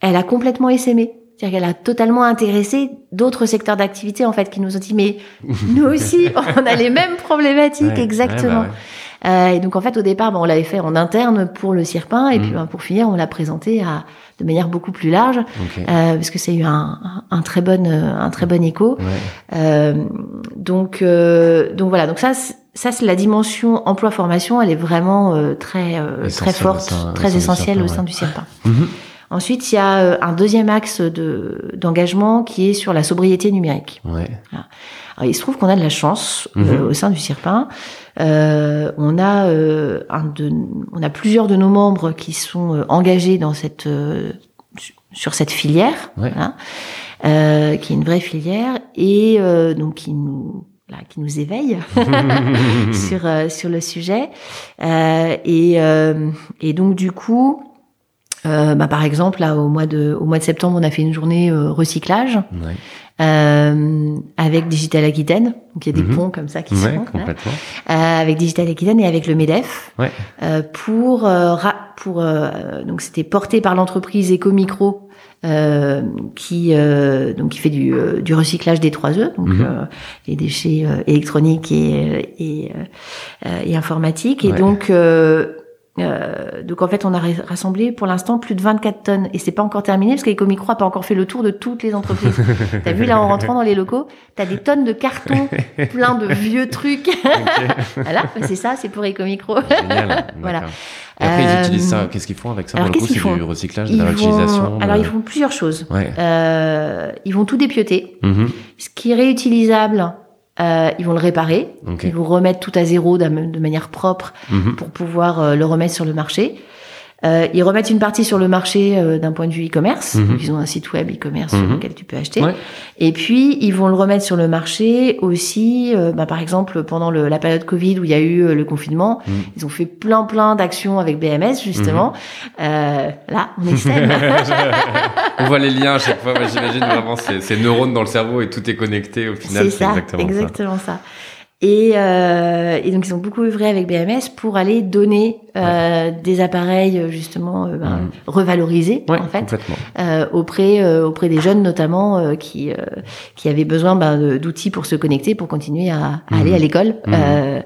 elle a complètement essaimé. C'est-à-dire qu'elle a totalement intéressé d'autres secteurs d'activité en fait qui nous ont dit mais <laughs> nous aussi on a les mêmes problématiques Ouais, exactement. ouais, bah ouais. Euh, et donc en fait au départ ben, on l'avait fait en interne pour le CIRPIN et Mhm. puis ben, pour finir on l'a présenté à, de manière beaucoup plus large Ok. euh, parce que ça a eu un, un, un très bon euh, un très bon écho. Ouais. Euh, donc, euh, donc voilà. Donc ça, ça c'est la dimension emploi formation. Elle est vraiment euh, très euh, très forte, sein- très essentielle CIRPIN, au sein ouais. du CIRPIN. <laughs> Mhm. Ensuite, il y a un deuxième axe de d'engagement qui est sur la sobriété numérique. Ouais. Alors, il se trouve qu'on a de la chance euh, Mhm. au sein du CIRPIN. Euh, on a euh, un de, on a plusieurs de nos membres qui sont euh, engagés dans cette euh, sur cette filière, Ouais. voilà, euh, qui est une vraie filière et euh, donc qui nous voilà, qui nous éveille <laughs> <laughs> sur euh, sur le sujet. Euh, et, euh, et donc du coup, euh, bah, par exemple, là, au mois de au mois de septembre, on a fait une journée euh, recyclage Ouais. Euh, avec Digital Aquitaine. Donc il y a des Mhm. ponts comme ça qui Ouais, sont là. complètement. Euh, avec Digital Aquitaine et avec le Medef Ouais. euh, pour euh, pour euh, donc c'était porté par l'entreprise Ecomicro euh, qui euh, donc qui fait du, euh, du recyclage des 3 E donc Mhm. euh, les déchets électroniques et et, et informatiques et Ouais. donc euh, donc en fait on a ra- rassemblé pour l'instant plus de 24 tonnes et c'est pas encore terminé parce qu'Ecomicro a pas encore fait le tour de toutes les entreprises. <laughs> T'as vu là en rentrant dans les locaux, t'as des tonnes de cartons <laughs> plein de vieux trucs. <laughs> voilà, bah, c'est ça, c'est pour Ecomicro. Génial. Voilà. Et après, ils utilisent ça. Qu'est-ce qu'ils font avec ça alors, Pour le coup, qu'est-ce c'est qu'ils du recyclage, de Ils la réutilisation. vont, de- alors ils font plusieurs choses. Ouais. Euh, ils vont tout dépioter. Mhm. Ce qui est réutilisable, euh, ils vont le réparer. Ils vont remettre tout à zéro de manière propre Mhm. pour pouvoir euh, le remettre sur le marché. Euh, ils remettent une partie sur le marché euh, d'un point de vue e-commerce. Mhm. Ils ont un site web e-commerce sur Mhm. lequel tu peux acheter. Ouais. Et puis, ils vont le remettre sur le marché aussi, euh, bah, par exemple, pendant le- la période Covid où il y a eu euh, le confinement, Mhm. ils ont fait plein plein d'actions avec BMS, justement. Euh, là, on est saine. <laughs> On voit les liens à chaque fois. J'imagine vraiment ces, neurones dans le cerveau et tout est connecté au final. C'est exactement, exactement ça. Et, euh, et donc ils ont beaucoup œuvré avec BMS pour aller donner euh, des appareils euh, justement euh, ben, Mhm. revalorisés. Ouais, en fait euh, auprès euh, auprès des jeunes notamment euh, qui euh, qui avaient besoin ben, d'outils pour se connecter pour continuer à, à aller à l'école Mhm.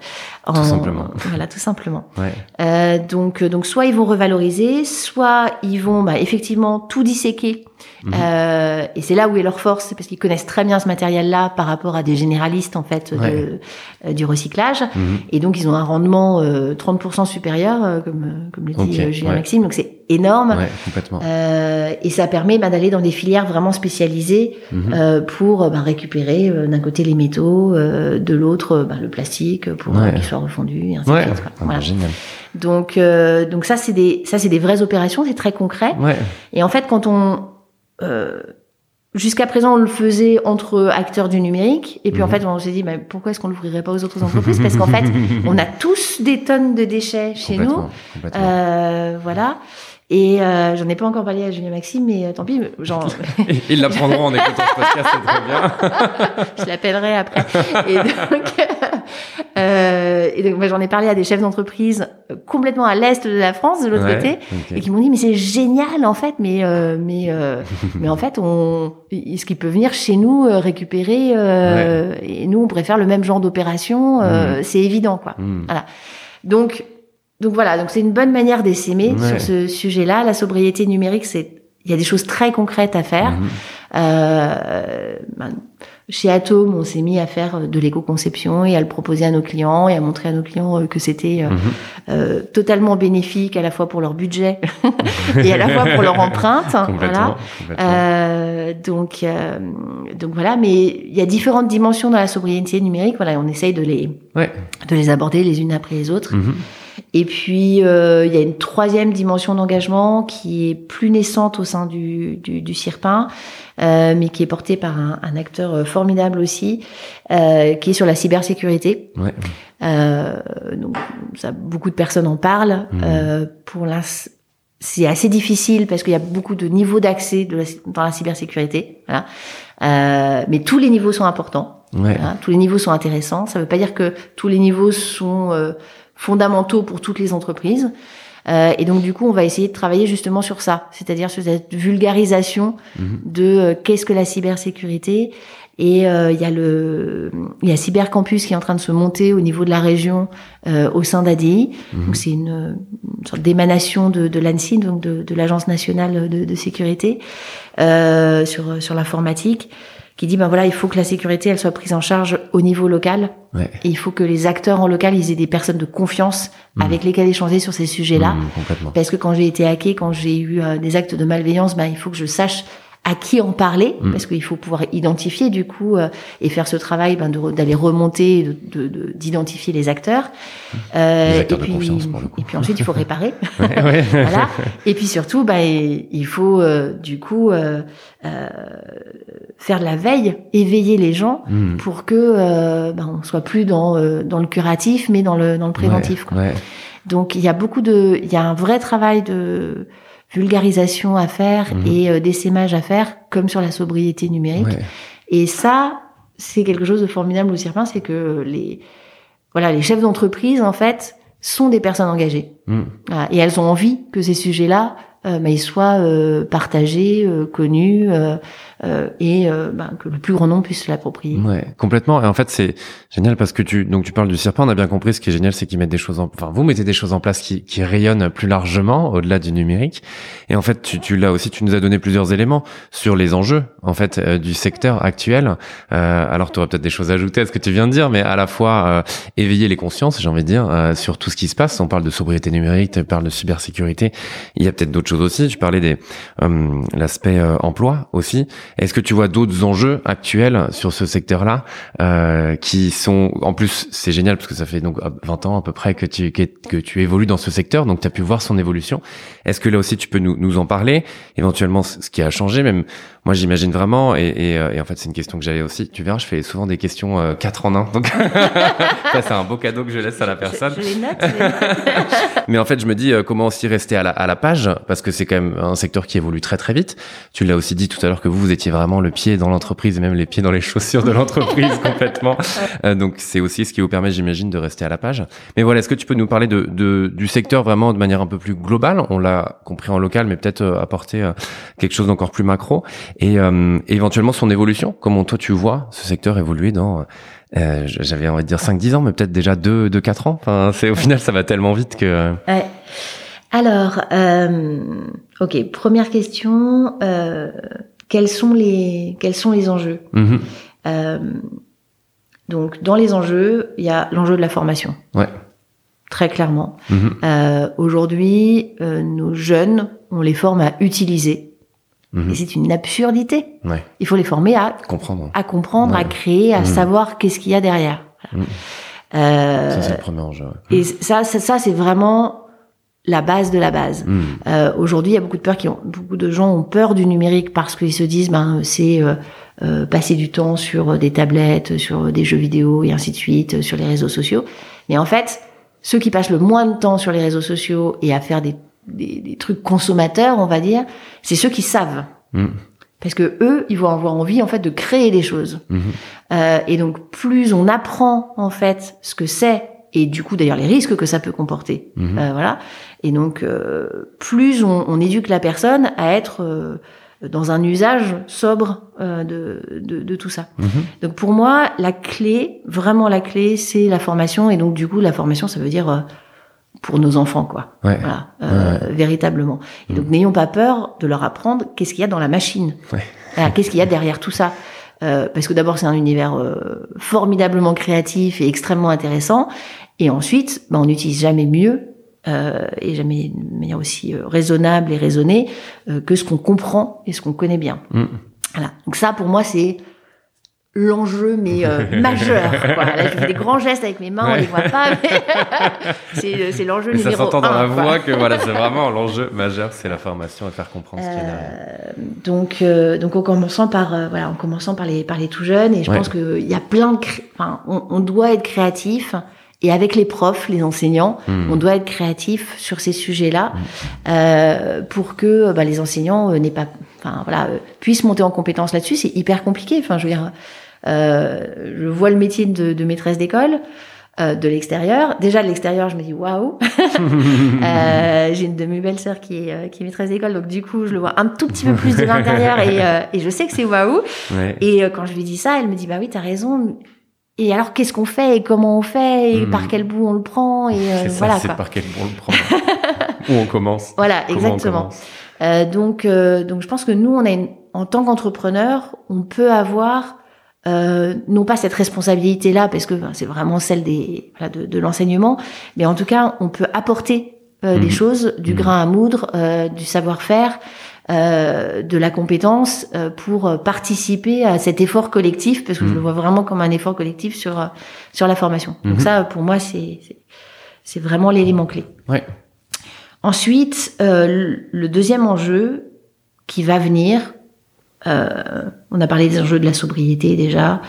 Euh, en- simplement. voilà tout simplement <laughs> Ouais. euh, donc, donc soit ils vont revaloriser, soit ils vont bah, effectivement tout disséquer. Mhm. Euh, et c'est là où est leur force, parce qu'ils connaissent très bien ce matériel-là par rapport à des généralistes en fait de, Ouais. euh, du recyclage. Mhm. Et donc ils ont un rendement euh, 30% supérieur, euh, comme euh, comme le dit Ok, euh, Julien ouais. Maxime. Donc c'est énorme. Ouais, complètement. Euh, et ça permet bah, d'aller dans des filières vraiment spécialisées Mhm. euh, pour bah, récupérer euh, d'un côté les métaux, euh, de l'autre bah, le plastique pour Ouais. euh, qu'il soit refondu. Et ainsi Ouais, de suite. Ah, Voilà. génial. Donc, euh, donc ça, c'est des, ça, c'est des vraies opérations, c'est très concret. Ouais. Et en fait, quand on, euh, jusqu'à présent, on le faisait entre acteurs du numérique, et puis en Mhm. fait, on s'est dit, mais pourquoi est-ce qu'on l'ouvrirait pas aux autres entreprises? Parce qu'en fait, <laughs> on a tous des tonnes de déchets chez nous, euh, voilà. Et euh, j'en ai pas encore parlé à Julien Maxime, mais euh, tant pis, genre, <laughs> Ils l'apprendront en écoutant ce podcast, c'est très bien. <laughs> je l'appellerai après. Et donc, euh, et donc moi, j'en ai parlé à des chefs d'entreprise euh, complètement à l'est de la France, de l'autre Ouais, côté, et qui m'ont dit mais c'est génial en fait mais euh, mais euh, <laughs> mais en fait on est-ce qu'il peut venir chez nous récupérer euh, et nous on pourrait faire le même genre d'opération euh, c'est évident quoi Mhm. donc donc voilà donc c'est une bonne manière d'essaimer Ouais. sur ce sujet-là la sobriété numérique c'est il y a des choses très concrètes à faire Mhm. euh, ben, chez Atom, on s'est mis à faire de l'éco-conception et à le proposer à nos clients et à montrer à nos clients euh, que c'était euh, Mhm. euh, totalement bénéfique à la fois pour leur budget <laughs> et à la fois pour leur empreinte. Complètement. Voilà. complètement. Euh, donc, euh, donc voilà, mais il y a différentes dimensions dans la sobriété numérique. Voilà, on essaye de les Ouais. de les aborder les unes après les autres. Mhm. Et puis euh, il y a une troisième dimension d'engagement qui est plus naissante au sein du du, du CIRPIN, euh, mais qui est portée par un, un acteur euh, formidable aussi, euh, qui est sur la cybersécurité. Ouais. Euh, donc, ça, beaucoup de personnes en parlent. Mhm. Euh, pour l'instant, c'est assez difficile parce qu'il y a beaucoup de niveaux d'accès dans la cybersécurité. Voilà. Euh, mais tous les niveaux sont importants. Ouais. Voilà. Tous les niveaux sont intéressants. Ça ne veut pas dire que tous les niveaux sont euh, fondamentaux pour toutes les entreprises. Euh, et donc du coup, on va essayer de travailler justement sur ça, c'est-à-dire sur cette vulgarisation Mhm. de euh, qu'est-ce que la cybersécurité. Et euh, il y a le il y a Cybercampus qui est en train de se monter au niveau de la région euh, au sein d'ADI. Mhm. Donc c'est une, une sorte d'émanation de, de l'ANSI, donc de, de l'agence nationale de, de sécurité euh, sur sur l'informatique, qui dit ben voilà il faut que la sécurité elle soit prise en charge au niveau local Ouais. et il faut que les acteurs en local ils aient des personnes de confiance Mhm. avec lesquelles échanger sur ces sujets-là. Mhm, complètement. Parce que quand j'ai été hacké, quand j'ai eu euh, des actes de malveillance, ben, il faut que je sache à qui en parler, Mm. parce qu'il faut pouvoir identifier du coup euh, et faire ce travail ben, de d'aller remonter, de- de- de- d'identifier les acteurs. Euh, Les acteurs et de puis, et puis ensuite il faut réparer. <laughs> Ouais, ouais. <laughs> voilà. Et puis surtout, bah, il faut euh, du coup euh, euh, faire de la veille, éveiller les gens Mm. pour que euh, bah, on soit plus dans euh, dans le curatif, mais dans le dans le préventif. ouais. Donc il y a beaucoup de, il y a un vrai travail de vulgarisation à faire Mhm. et euh, d'essaimage à faire, comme sur la sobriété numérique. Ouais. Et ça, c'est quelque chose de formidable au Cirpin, c'est que les, voilà, les chefs d'entreprise, en fait, sont des personnes engagées. Mm. Voilà. Et elles ont envie que ces sujets-là, euh, bah, ils soient euh, partagés, euh, connus, euh, et euh, bah, que le plus grand nombre puisse se l'approprier. Ouais, complètement. Et en fait, c'est génial parce que tu donc tu parles du serpent. On a bien compris. Ce qui est génial, c'est qu'ils mettent des choses en, enfin, vous mettez des choses en place qui, qui rayonnent plus largement au-delà du numérique. Et en fait, tu, tu l'as aussi. Tu nous as donné plusieurs éléments sur les enjeux en fait euh, du secteur actuel. Alors, tu aurais peut-être des choses à ajouter à ce que tu viens de dire, mais à la fois éveiller les consciences, j'ai envie de dire, euh, sur tout ce qui se passe. On parle de sobriété numérique, tu parles de cybersécurité. Il y a peut-être d'autres choses aussi. Tu parlais des euh, l'aspect emploi aussi. Est-ce que tu vois d'autres enjeux actuels sur ce secteur-là euh, qui sont en plus c'est génial parce que ça fait donc 20 ans à peu près que tu que, que tu évolues dans ce secteur donc tu as pu voir son évolution. Est-ce que là aussi tu peux nous, nous en parler? Éventuellement ce qui a changé même moi j'imagine vraiment et, et, euh, et en fait c'est une question que j'avais aussi. Tu verras je fais souvent des questions euh, 4 en 1 donc <laughs> ça c'est un beau cadeau que je laisse à la personne. Je, je les note. je les note. <laughs> Mais en fait, je me dis euh, comment aussi rester à la, à la page parce que c'est quand même un secteur qui évolue très très vite. Tu l'as aussi dit tout à l'heure que vous vous étiez vraiment le pied dans l'entreprise et même les pieds dans les chaussures de l'entreprise <laughs> complètement. Euh, donc c'est aussi ce qui vous permet, j'imagine, de rester à la page. Mais voilà, est-ce que tu peux nous parler de, de du secteur vraiment de manière un peu plus globale? On l'a compris en local, mais peut-être euh, apporter euh, quelque chose d'encore plus macro et, euh, éventuellement son évolution. Comment toi tu vois ce secteur évoluer dans euh, j'avais envie de dire 5-10 ans, mais peut-être déjà 2 deux, 4 ans. Enfin, c'est au final, ça va tellement vite que. Ouais. Alors, euh, ok, première question. euh, quels sont les quels sont les enjeux? Mhm. Euh, Donc, dans les enjeux, il y a l'enjeu de la formation. Ouais. Très clairement. Mhm. Euh, Aujourd'hui, euh, nos jeunes, on les forme à utiliser. Mhm. Et c'est une absurdité. Ouais, Il faut les former à, comprendre. à comprendre, Ouais. à créer, à Mhm. savoir qu'est-ce qu'il y a derrière. Voilà. Mhm. Euh, Ça, c'est le premier enjeu. ouais. et ça, ça, ça c'est vraiment la base de la base. Euh, Aujourd'hui, il y a beaucoup de peur qui ont, beaucoup de gens ont peur du numérique parce qu'ils se disent, ben, c'est euh, euh, passer du temps sur des tablettes, sur des jeux vidéo et ainsi de suite, sur les réseaux sociaux. Mais en fait, ceux qui passent le moins de temps sur les réseaux sociaux et à faire des, des, des trucs consommateurs, on va dire, c'est ceux qui savent. Mhm. Parce que eux, ils vont avoir envie en fait de créer des choses. Mhm. Euh, et donc plus on apprend en fait ce que c'est et du coup d'ailleurs les risques que ça peut comporter, Mhm. euh, voilà. Et donc euh, plus on, on éduque la personne à être euh, dans un usage sobre euh, de, de, de tout ça. Mhm. Donc pour moi, la clé, vraiment la clé, c'est la formation. Et donc du coup, la formation, ça veut dire euh, pour nos enfants, quoi. Ouais. Voilà, euh, véritablement. Et donc n'ayons pas peur de leur apprendre qu'est-ce qu'il y a dans la machine. Ouais. Voilà, qu'est-ce qu'il y a derrière tout ça. Euh, parce que d'abord, c'est un univers euh, formidablement créatif et extrêmement intéressant. Et ensuite, ben, on n'utilise jamais mieux et jamais de manière aussi raisonnable et raisonnée que ce qu'on comprend et ce qu'on connaît bien. Mhm. Voilà. Donc ça, pour moi, c'est l'enjeu, mais euh, <laughs> majeur. Quoi. Là, je fais des grands gestes avec mes mains, on les voit pas, mais <laughs> c'est euh, c'est l'enjeu Et ça numéro s'entend dans la quoi. voix que voilà, c'est vraiment l'enjeu majeur, c'est la formation et faire comprendre ce qu'il y a derrière. Donc, euh, donc en commençant par euh, voilà, en commençant par les par les tout jeunes, et je Ouais. pense que il y a plein de, cré- enfin, on, on doit être créatif. Et avec les profs, les enseignants, Mhm. on doit être créatif sur ces sujets-là euh, pour que bah, les enseignants euh, n'aient pas, enfin voilà, euh, puissent monter en compétence là-dessus. C'est hyper compliqué. Enfin, je veux dire, euh, je vois le métier de, de maîtresse d'école euh, de l'extérieur. Déjà de l'extérieur, je me dis waouh. <laughs> Euh, J'ai une de mes belles sœurs qui est euh, qui est maîtresse d'école, donc du coup, je le vois un tout petit peu plus de l'intérieur et euh, et je sais que c'est waouh. Ouais. Et euh, quand je lui dis ça, elle me dit bah oui, t'as raison. Et alors, qu'est-ce qu'on fait et comment on fait et Mhm. par quel bout on le prend et euh, ça, voilà c'est par quel bout on le prend. Où on commence. <laughs> Voilà, Comment exactement. commence. Euh, donc, euh, donc, je pense que nous, on a une, en tant qu'entrepreneur, on peut avoir euh, non pas cette responsabilité-là, parce que ben, c'est vraiment celle des voilà, de, de l'enseignement, mais en tout cas, on peut apporter euh, Mhm. des choses, du Mhm. grain à moudre, euh, du savoir-faire, euh, de la compétence euh, pour participer à cet effort collectif, parce que je Mhm. le vois vraiment comme un effort collectif sur euh, sur la formation. Donc Mhm. ça, pour moi, c'est c'est- vraiment l'élément clé. Ouais. Ensuite, euh, le- deuxième enjeu qui va venir, euh, on a parlé des enjeux de la sobriété déjà,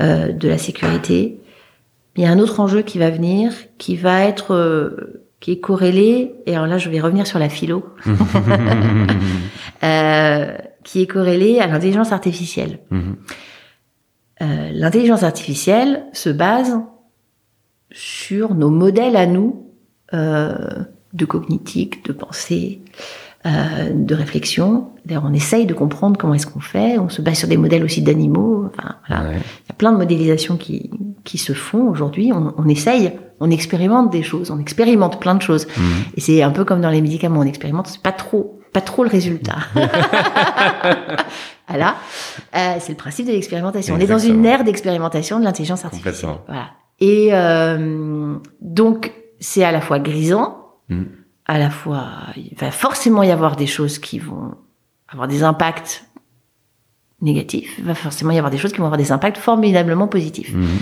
euh, de la sécurité. Il y a un autre enjeu qui va venir, qui va être, euh, qui est corrélé, et alors là je vais revenir sur la philo, <laughs> <laughs> euh, qui est corrélé à l'intelligence artificielle. Mhm. Euh, l'intelligence artificielle se base sur nos modèles à nous euh, de cognitique, de pensée, euh, de réflexion. D'ailleurs, on essaye de comprendre comment est-ce qu'on fait. On se base sur des modèles aussi d'animaux. Enfin, voilà. Ouais. Il y a plein de modélisations qui, qui se font aujourd'hui. On, on essaye, on expérimente des choses, on expérimente plein de choses. Mhm. Et c'est un peu comme dans les médicaments, on expérimente, c'est pas trop, pas trop le résultat. <laughs> voilà, Euh, c'est le principe de l'expérimentation. On est dans une ère d'expérimentation de l'intelligence artificielle. Voilà. Et euh, donc c'est à la fois grisant, Mhm. À la fois il va forcément y avoir des choses qui vont avoir des impacts négatifs. Il va forcément y avoir des choses qui vont avoir des impacts formidablement positifs. Mhm.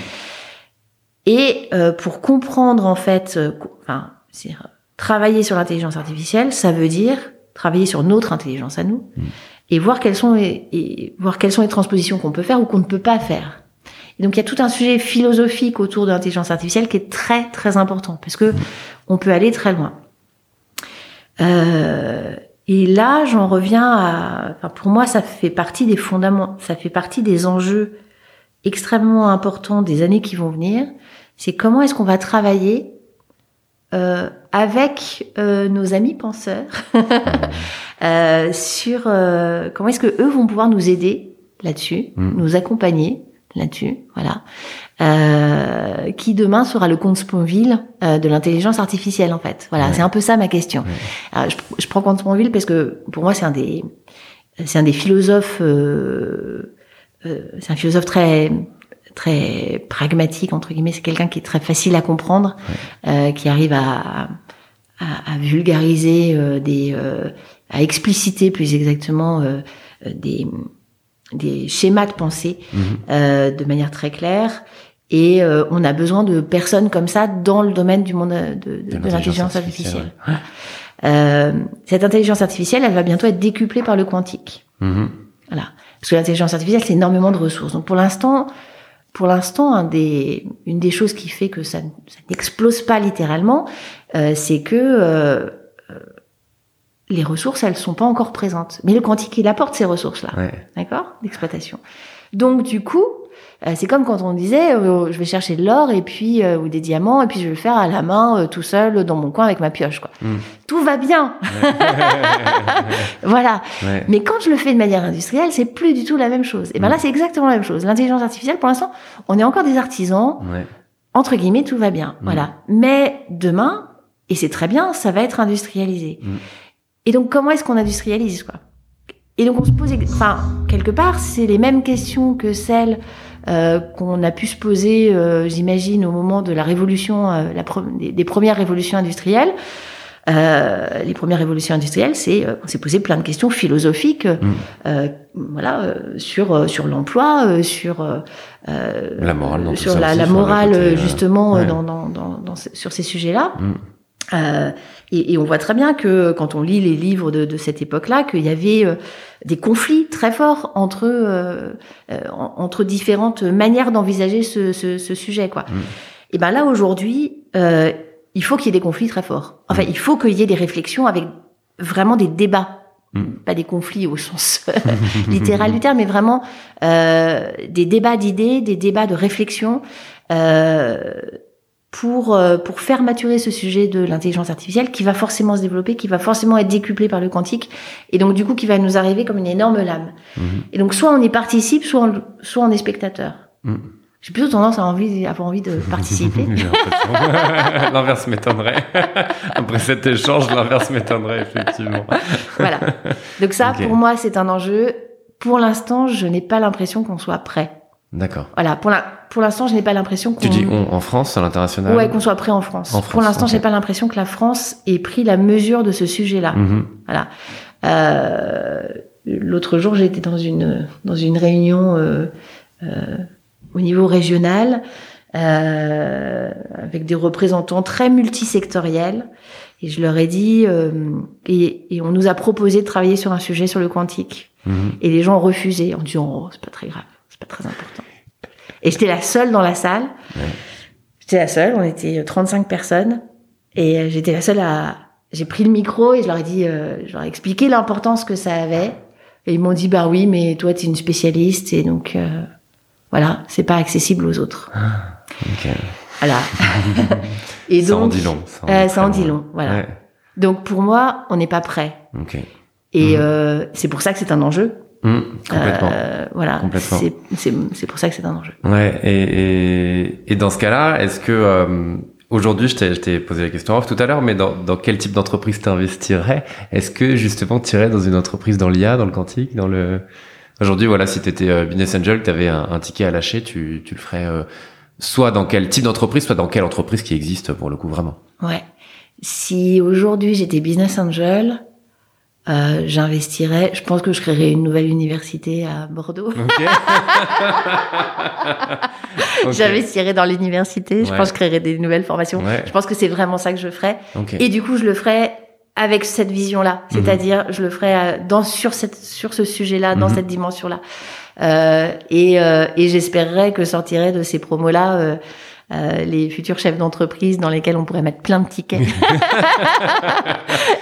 Et euh, pour comprendre en fait, euh, enfin, travailler sur l'intelligence artificielle, ça veut dire travailler sur notre intelligence à nous Mm. et voir quelles sont les, et voir quelles sont les transpositions qu'on peut faire ou qu'on ne peut pas faire. Et donc il y a tout un sujet philosophique autour de l'intelligence artificielle qui est très très important parce que on peut aller très loin. Euh, et là, j'en reviens à, enfin, pour moi, ça fait partie des fondaments, ça fait partie des enjeux extrêmement importants des années qui vont venir. C'est comment est-ce qu'on va travailler euh, avec euh, nos amis penseurs <laughs> euh, sur euh, comment est-ce que eux vont pouvoir nous aider là-dessus, Mm. nous accompagner là-dessus, voilà. Euh, qui demain sera le compte Sponville euh, de l'intelligence artificielle en fait. Voilà, Ouais. c'est un peu ça ma question. Ouais. Alors, je, je prends compte Sponville parce que pour moi c'est un des c'est un des philosophes euh, euh, c'est un philosophe très très pragmatique entre guillemets. C'est quelqu'un qui est très facile à comprendre, euh, qui arrive à à, à vulgariser euh, des euh, à expliciter plus exactement des des schémas de pensée Mhm. euh, de manière très claire. Et euh, on a besoin de personnes comme ça dans le domaine du monde euh, de, de- de l'intelligence artificielle. ouais. Euh, cette intelligence artificielle, elle va bientôt être décuplée par le quantique. Mhm. Voilà. Parce que l'intelligence artificielle, c'est énormément de ressources. Donc pour l'instant, pour l'instant, un des, une des choses qui fait que ça, ça n'explose pas littéralement, euh, c'est que euh, les ressources, elles sont pas encore présentes. Mais le quantique, il apporte ces ressources-là Ouais. d'accord, d'exploitation. Donc du coup, euh, c'est comme quand on disait, euh, je vais chercher de l'or et puis euh, ou des diamants et puis je vais le faire à la main, tout seul dans mon coin avec ma pioche, quoi. Mm. Tout va bien, <laughs> voilà. Ouais. Mais quand je le fais de manière industrielle, c'est plus du tout la même chose. Et ben Mm. là, c'est exactement la même chose. L'intelligence artificielle, pour l'instant, on est encore des artisans, entre guillemets, tout va bien, Mm. voilà. Mais demain, et c'est très bien, ça va être industrialisé. Et donc, comment est-ce qu'on industrialise, quoi? Et donc, on se pose, enfin, quelque part, c'est les mêmes questions que celles euh, qu'on a pu se poser, euh, j'imagine, au moment de la révolution, euh, la pre- des, des premières révolutions industrielles. Euh, les premières révolutions industrielles, c'est euh, on s'est posé plein de questions philosophiques, Mm. euh, voilà, euh, sur euh, sur l'emploi, euh, sur La morale dans tout sur ça la, aussi, la sur le morale côté, justement ouais. dans, dans, dans, sur ces sujets-là. Mm. Euh, et, et on voit très bien que quand on lit les livres de, de cette époque-là, qu'il y avait euh, des conflits très forts entre euh, euh, en- entre différentes manières d'envisager ce, ce, ce sujet, quoi. Mm. Et ben là aujourd'hui, il faut qu'il y ait des conflits très forts. Enfin, Mm. il faut qu'il y ait des réflexions avec vraiment des débats, Mm. pas des conflits au sens <laughs> littéral du terme, mais vraiment euh, des débats d'idées, des débats de réflexion. Euh, pour, euh, pour faire maturer ce sujet de l'intelligence artificielle qui va forcément se développer, qui va forcément être décuplé par le quantique, et donc du coup qui va nous arriver comme une énorme lame. Mhm. Et donc soit on y participe, soit on, soit on est spectateur. Mm. J'ai plutôt tendance à envie, avoir envie de <laughs> participer. <laughs> L'inverse m'étonnerait. <laughs> Après cet échange, l'inverse m'étonnerait, effectivement. voilà. Donc ça, pour moi, c'est un enjeu. Pour l'instant, je n'ai pas l'impression qu'on soit prêt. D'accord. Voilà. Pour la, pour l'instant, je n'ai pas l'impression qu'on. Tu dis on en France, à l'international Ouais, qu'on soit prêt en France. En pour France, l'instant, ok. j'ai pas l'impression que la France ait pris la mesure de ce sujet-là. Mhm. Voilà. Euh, L'autre jour, j'étais dans une dans une réunion euh, euh, au niveau régional euh, avec des représentants très multisectoriels. Et je leur ai dit, euh, et, et on nous a proposé de travailler sur un sujet sur le quantique. Mhm. Et les gens ont refusé en disant, oh, c'est pas très grave, c'est pas très important. Et j'étais la seule dans la salle. Ouais. J'étais la seule, on était 35 personnes. Et euh, j'étais la seule à... J'ai pris le micro et je leur ai dit, euh, je leur ai expliqué l'importance que ça avait. Et ils m'ont dit, bah oui, mais toi, tu es une spécialiste. Et donc, euh, voilà, c'est pas accessible aux autres. Ok. Voilà. <laughs> et ça en donc, dit long. Ça en euh, dit ça en très dit long. voilà. Ouais. Donc, pour moi, on n'est pas prêt. Et Mhm. euh, c'est pour ça que c'est un enjeu. Mhm, complètement. Euh, voilà. Complètement. C'est- C'est c'est pour ça que c'est un enjeu. Ouais, et, et, et dans ce cas-là, est-ce que euh, aujourd'hui, je t'ai- je t'ai posé la question off tout à l'heure, mais dans, dans quel type d'entreprise t'investirais? Est-ce que justement tu irais dans une entreprise dans l'IA, dans le quantique, dans le? Aujourd'hui, voilà, si t'étais euh, business angel, t'avais un, un ticket à lâcher, tu, tu le ferais euh, soit dans quel type d'entreprise, soit dans quelle entreprise qui existe pour le coup vraiment? Ouais. Si aujourd'hui j'étais business angel, euh, j'investirais. Je pense que je créerais une nouvelle université à Bordeaux. Ok. <laughs> Ok. J'investirais dans l'université. Je Ouais. pense que je créerais des nouvelles formations. Ouais. Je pense que c'est vraiment ça que je ferais. Ok. Et du coup, je le ferais avec cette vision-là. Mhm. C'est-à-dire, je le ferais euh, dans sur cette sur ce sujet-là, dans Mhm. cette dimension-là. Euh, et euh, et j'espérerais que sortiraient de ces promos-là euh, les futurs chefs d'entreprise dans lesquels on pourrait mettre plein de tickets. <laughs>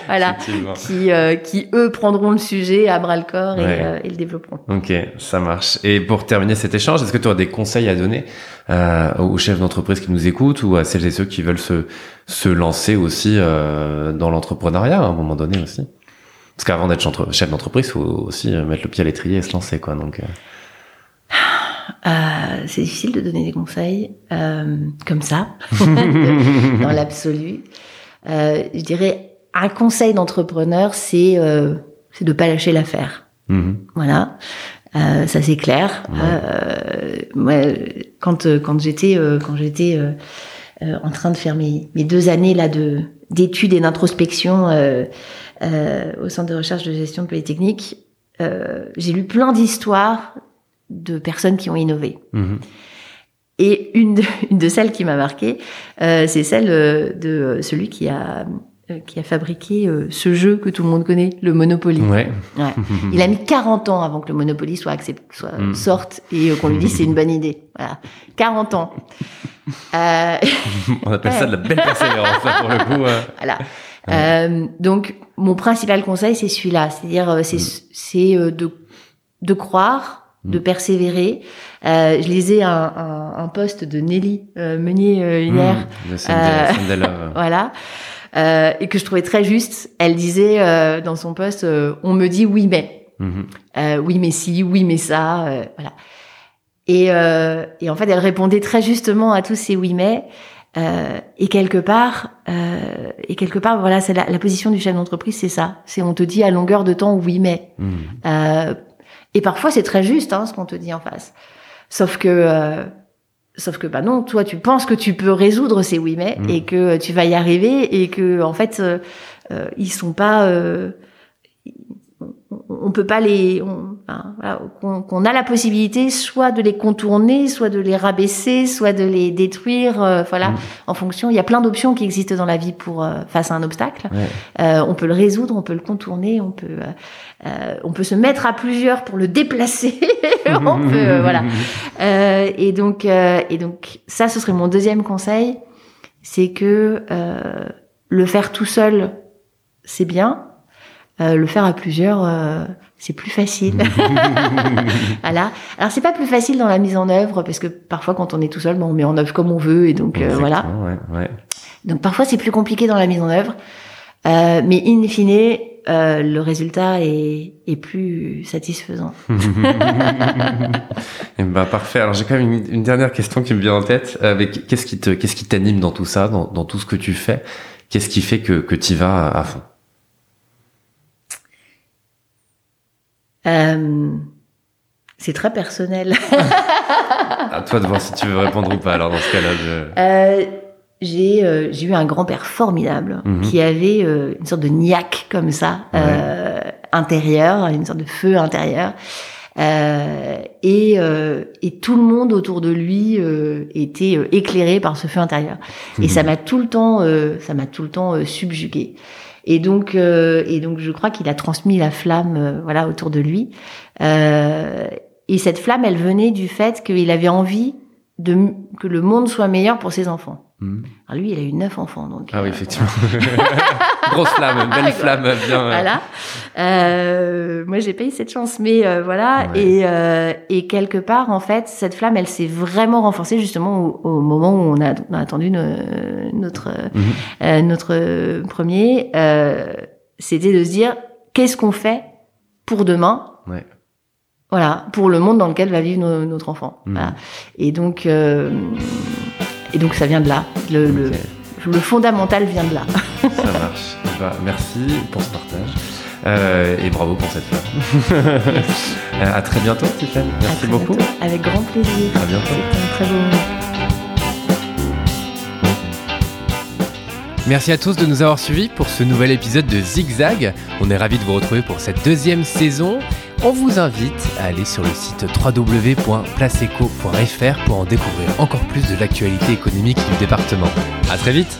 voilà. Qui, euh, qui eux prendront le sujet à bras le corps et, euh, et le développeront. Ok, ça marche. Et pour terminer cet échange, est-ce que tu aurais des conseils à donner euh, aux chefs d'entreprise qui nous écoutent ou à celles et ceux qui veulent se, se lancer aussi euh, dans l'entrepreneuriat à un moment donné aussi? Parce qu'avant d'être chef d'entreprise, il faut aussi mettre le pied à l'étrier et se lancer, quoi. Donc, euh, c'est difficile de donner des conseils euh, comme ça, <laughs> dans l'absolu. Euh, je dirais un conseil d'entrepreneur, c'est euh, c'est de pas lâcher l'affaire. mhm. Voilà, Euh, ça c'est clair. Ouais. Euh, moi, quand quand j'étais euh, quand j'étais euh, euh, en train de faire mes, mes deux années là de d'études et d'introspection euh, euh, au centre de recherche de gestion de Polytechnique, euh, j'ai lu plein d'histoires de personnes qui ont innové. Mhm. Et une de, <laughs> une de celles qui m'a marquée, euh, c'est celle euh, de euh, celui qui a euh, qui a fabriqué euh, ce jeu que tout le monde connaît, le Monopoly. Ouais. Ouais. Il a mis 40 ans avant que le Monopoly soit accepté, soit Mm. sorte et euh, qu'on lui dise c'est une bonne idée. Voilà, 40 ans. Euh, <laughs> On appelle ça de la belle <laughs> persévérance, pour le coup. euh. voilà. Euh, donc mon principal conseil c'est celui-là, c'est-à-dire c'est c'est euh, de de croire, de persévérer. Euh, je lisais un, un, un post de Nelly euh, Meunier euh, hier. Mhm. Le Sunday- Euh, <laughs> voilà, euh, et que je trouvais très juste. Elle disait euh, dans son post, euh, on me dit oui mais, Mhm. euh, oui mais si, oui mais ça, euh, voilà. Et, euh, et en fait, elle répondait très justement à tous ces oui mais. Euh, et quelque part, euh, et quelque part, voilà, c'est la, la position du chef d'entreprise, c'est ça. C'est on te dit à longueur de temps oui mais. Mhm. Et parfois c'est très juste hein, ce qu'on te dit en face. Sauf que, euh, sauf que bah non, toi tu penses que tu peux résoudre ces oui mais Mm. et que tu vas y arriver et que en fait euh, euh, ils sont pas, euh, on, peut pas les, on, enfin, voilà, qu'on qu'on a la possibilité soit de les contourner, soit de les rabaisser, soit de les détruire. euh, voilà, Mm. en fonction, il y a plein d'options qui existent dans la vie pour euh, face à un obstacle. Ouais. Euh, on peut le résoudre, on peut le contourner, on peut, euh, euh, on peut se mettre à plusieurs pour le déplacer. <laughs> on peut, euh, voilà. Euh, et donc, euh, et donc, ça, ce serait mon deuxième conseil, c'est que euh, le faire tout seul, c'est bien. Euh, le faire à plusieurs, euh, c'est plus facile. <laughs> voilà. Alors c'est pas plus facile dans la mise en œuvre parce que parfois quand on est tout seul, bon, on met en œuvre comme on veut et donc euh, voilà. Ouais, ouais. Donc parfois c'est plus compliqué dans la mise en œuvre, euh, mais in fine, euh, le résultat est, est plus satisfaisant. <laughs> Eh ben, parfait. Alors j'ai quand même une, une dernière question qui me vient en tête. Avec qu'est-ce qui te, qu'est-ce qui t'anime dans tout ça, dans, dans tout ce que tu fais? Qu'est-ce qui fait que que t'y vas à fond? Euh, c'est très personnel. À toi de voir si tu veux répondre ou pas. Alors dans ce cas-là, je... Euh, j'ai euh, j'ai eu un grand-père formidable Mhm. qui avait euh, une sorte de niaque comme ça, Ouais. euh, intérieur, une sorte de feu intérieur. Euh, et, euh, et, tout le monde autour de lui euh, était éclairé par ce feu intérieur. Et ça m'a tout le temps, euh, ça m'a tout le temps subjugué. Et donc, et donc, je crois qu'il a transmis la flamme, voilà, autour de lui. et cette flamme, elle venait du fait qu'il avait envie de que le monde soit meilleur pour ses enfants. Hmm. Alors lui, il a eu neuf enfants, donc. Ah oui, effectivement. <laughs> Grosse flamme, belle flamme, bien. Voilà. Euh, moi, j'ai pas eu cette chance, mais euh, voilà. Et, euh, et quelque part, en fait, cette flamme, elle s'est vraiment renforcée justement au, moment où on a, on a attendu notre euh, notre premier. Euh, C'était de se dire, qu'est-ce qu'on fait pour demain ouais. Voilà, pour le monde dans lequel va vivre notre enfant. Mhm. Voilà. Et donc. Et donc ça vient de là. Le, le, le fondamental vient de là. ça marche. Bah, merci pour ce partage. Euh, et bravo pour cette <laughs> euh, à très bientôt, Stéphane. Merci beaucoup. Avec grand plaisir. À bientôt. C'était un très beau moment. Merci à tous de nous avoir suivis pour ce nouvel épisode de Zigzag. On est ravis de vous retrouver pour cette deuxième saison. On vous invite à aller sur le site www.placeeco.fr pour en découvrir encore plus de l'actualité économique du département. À très vite!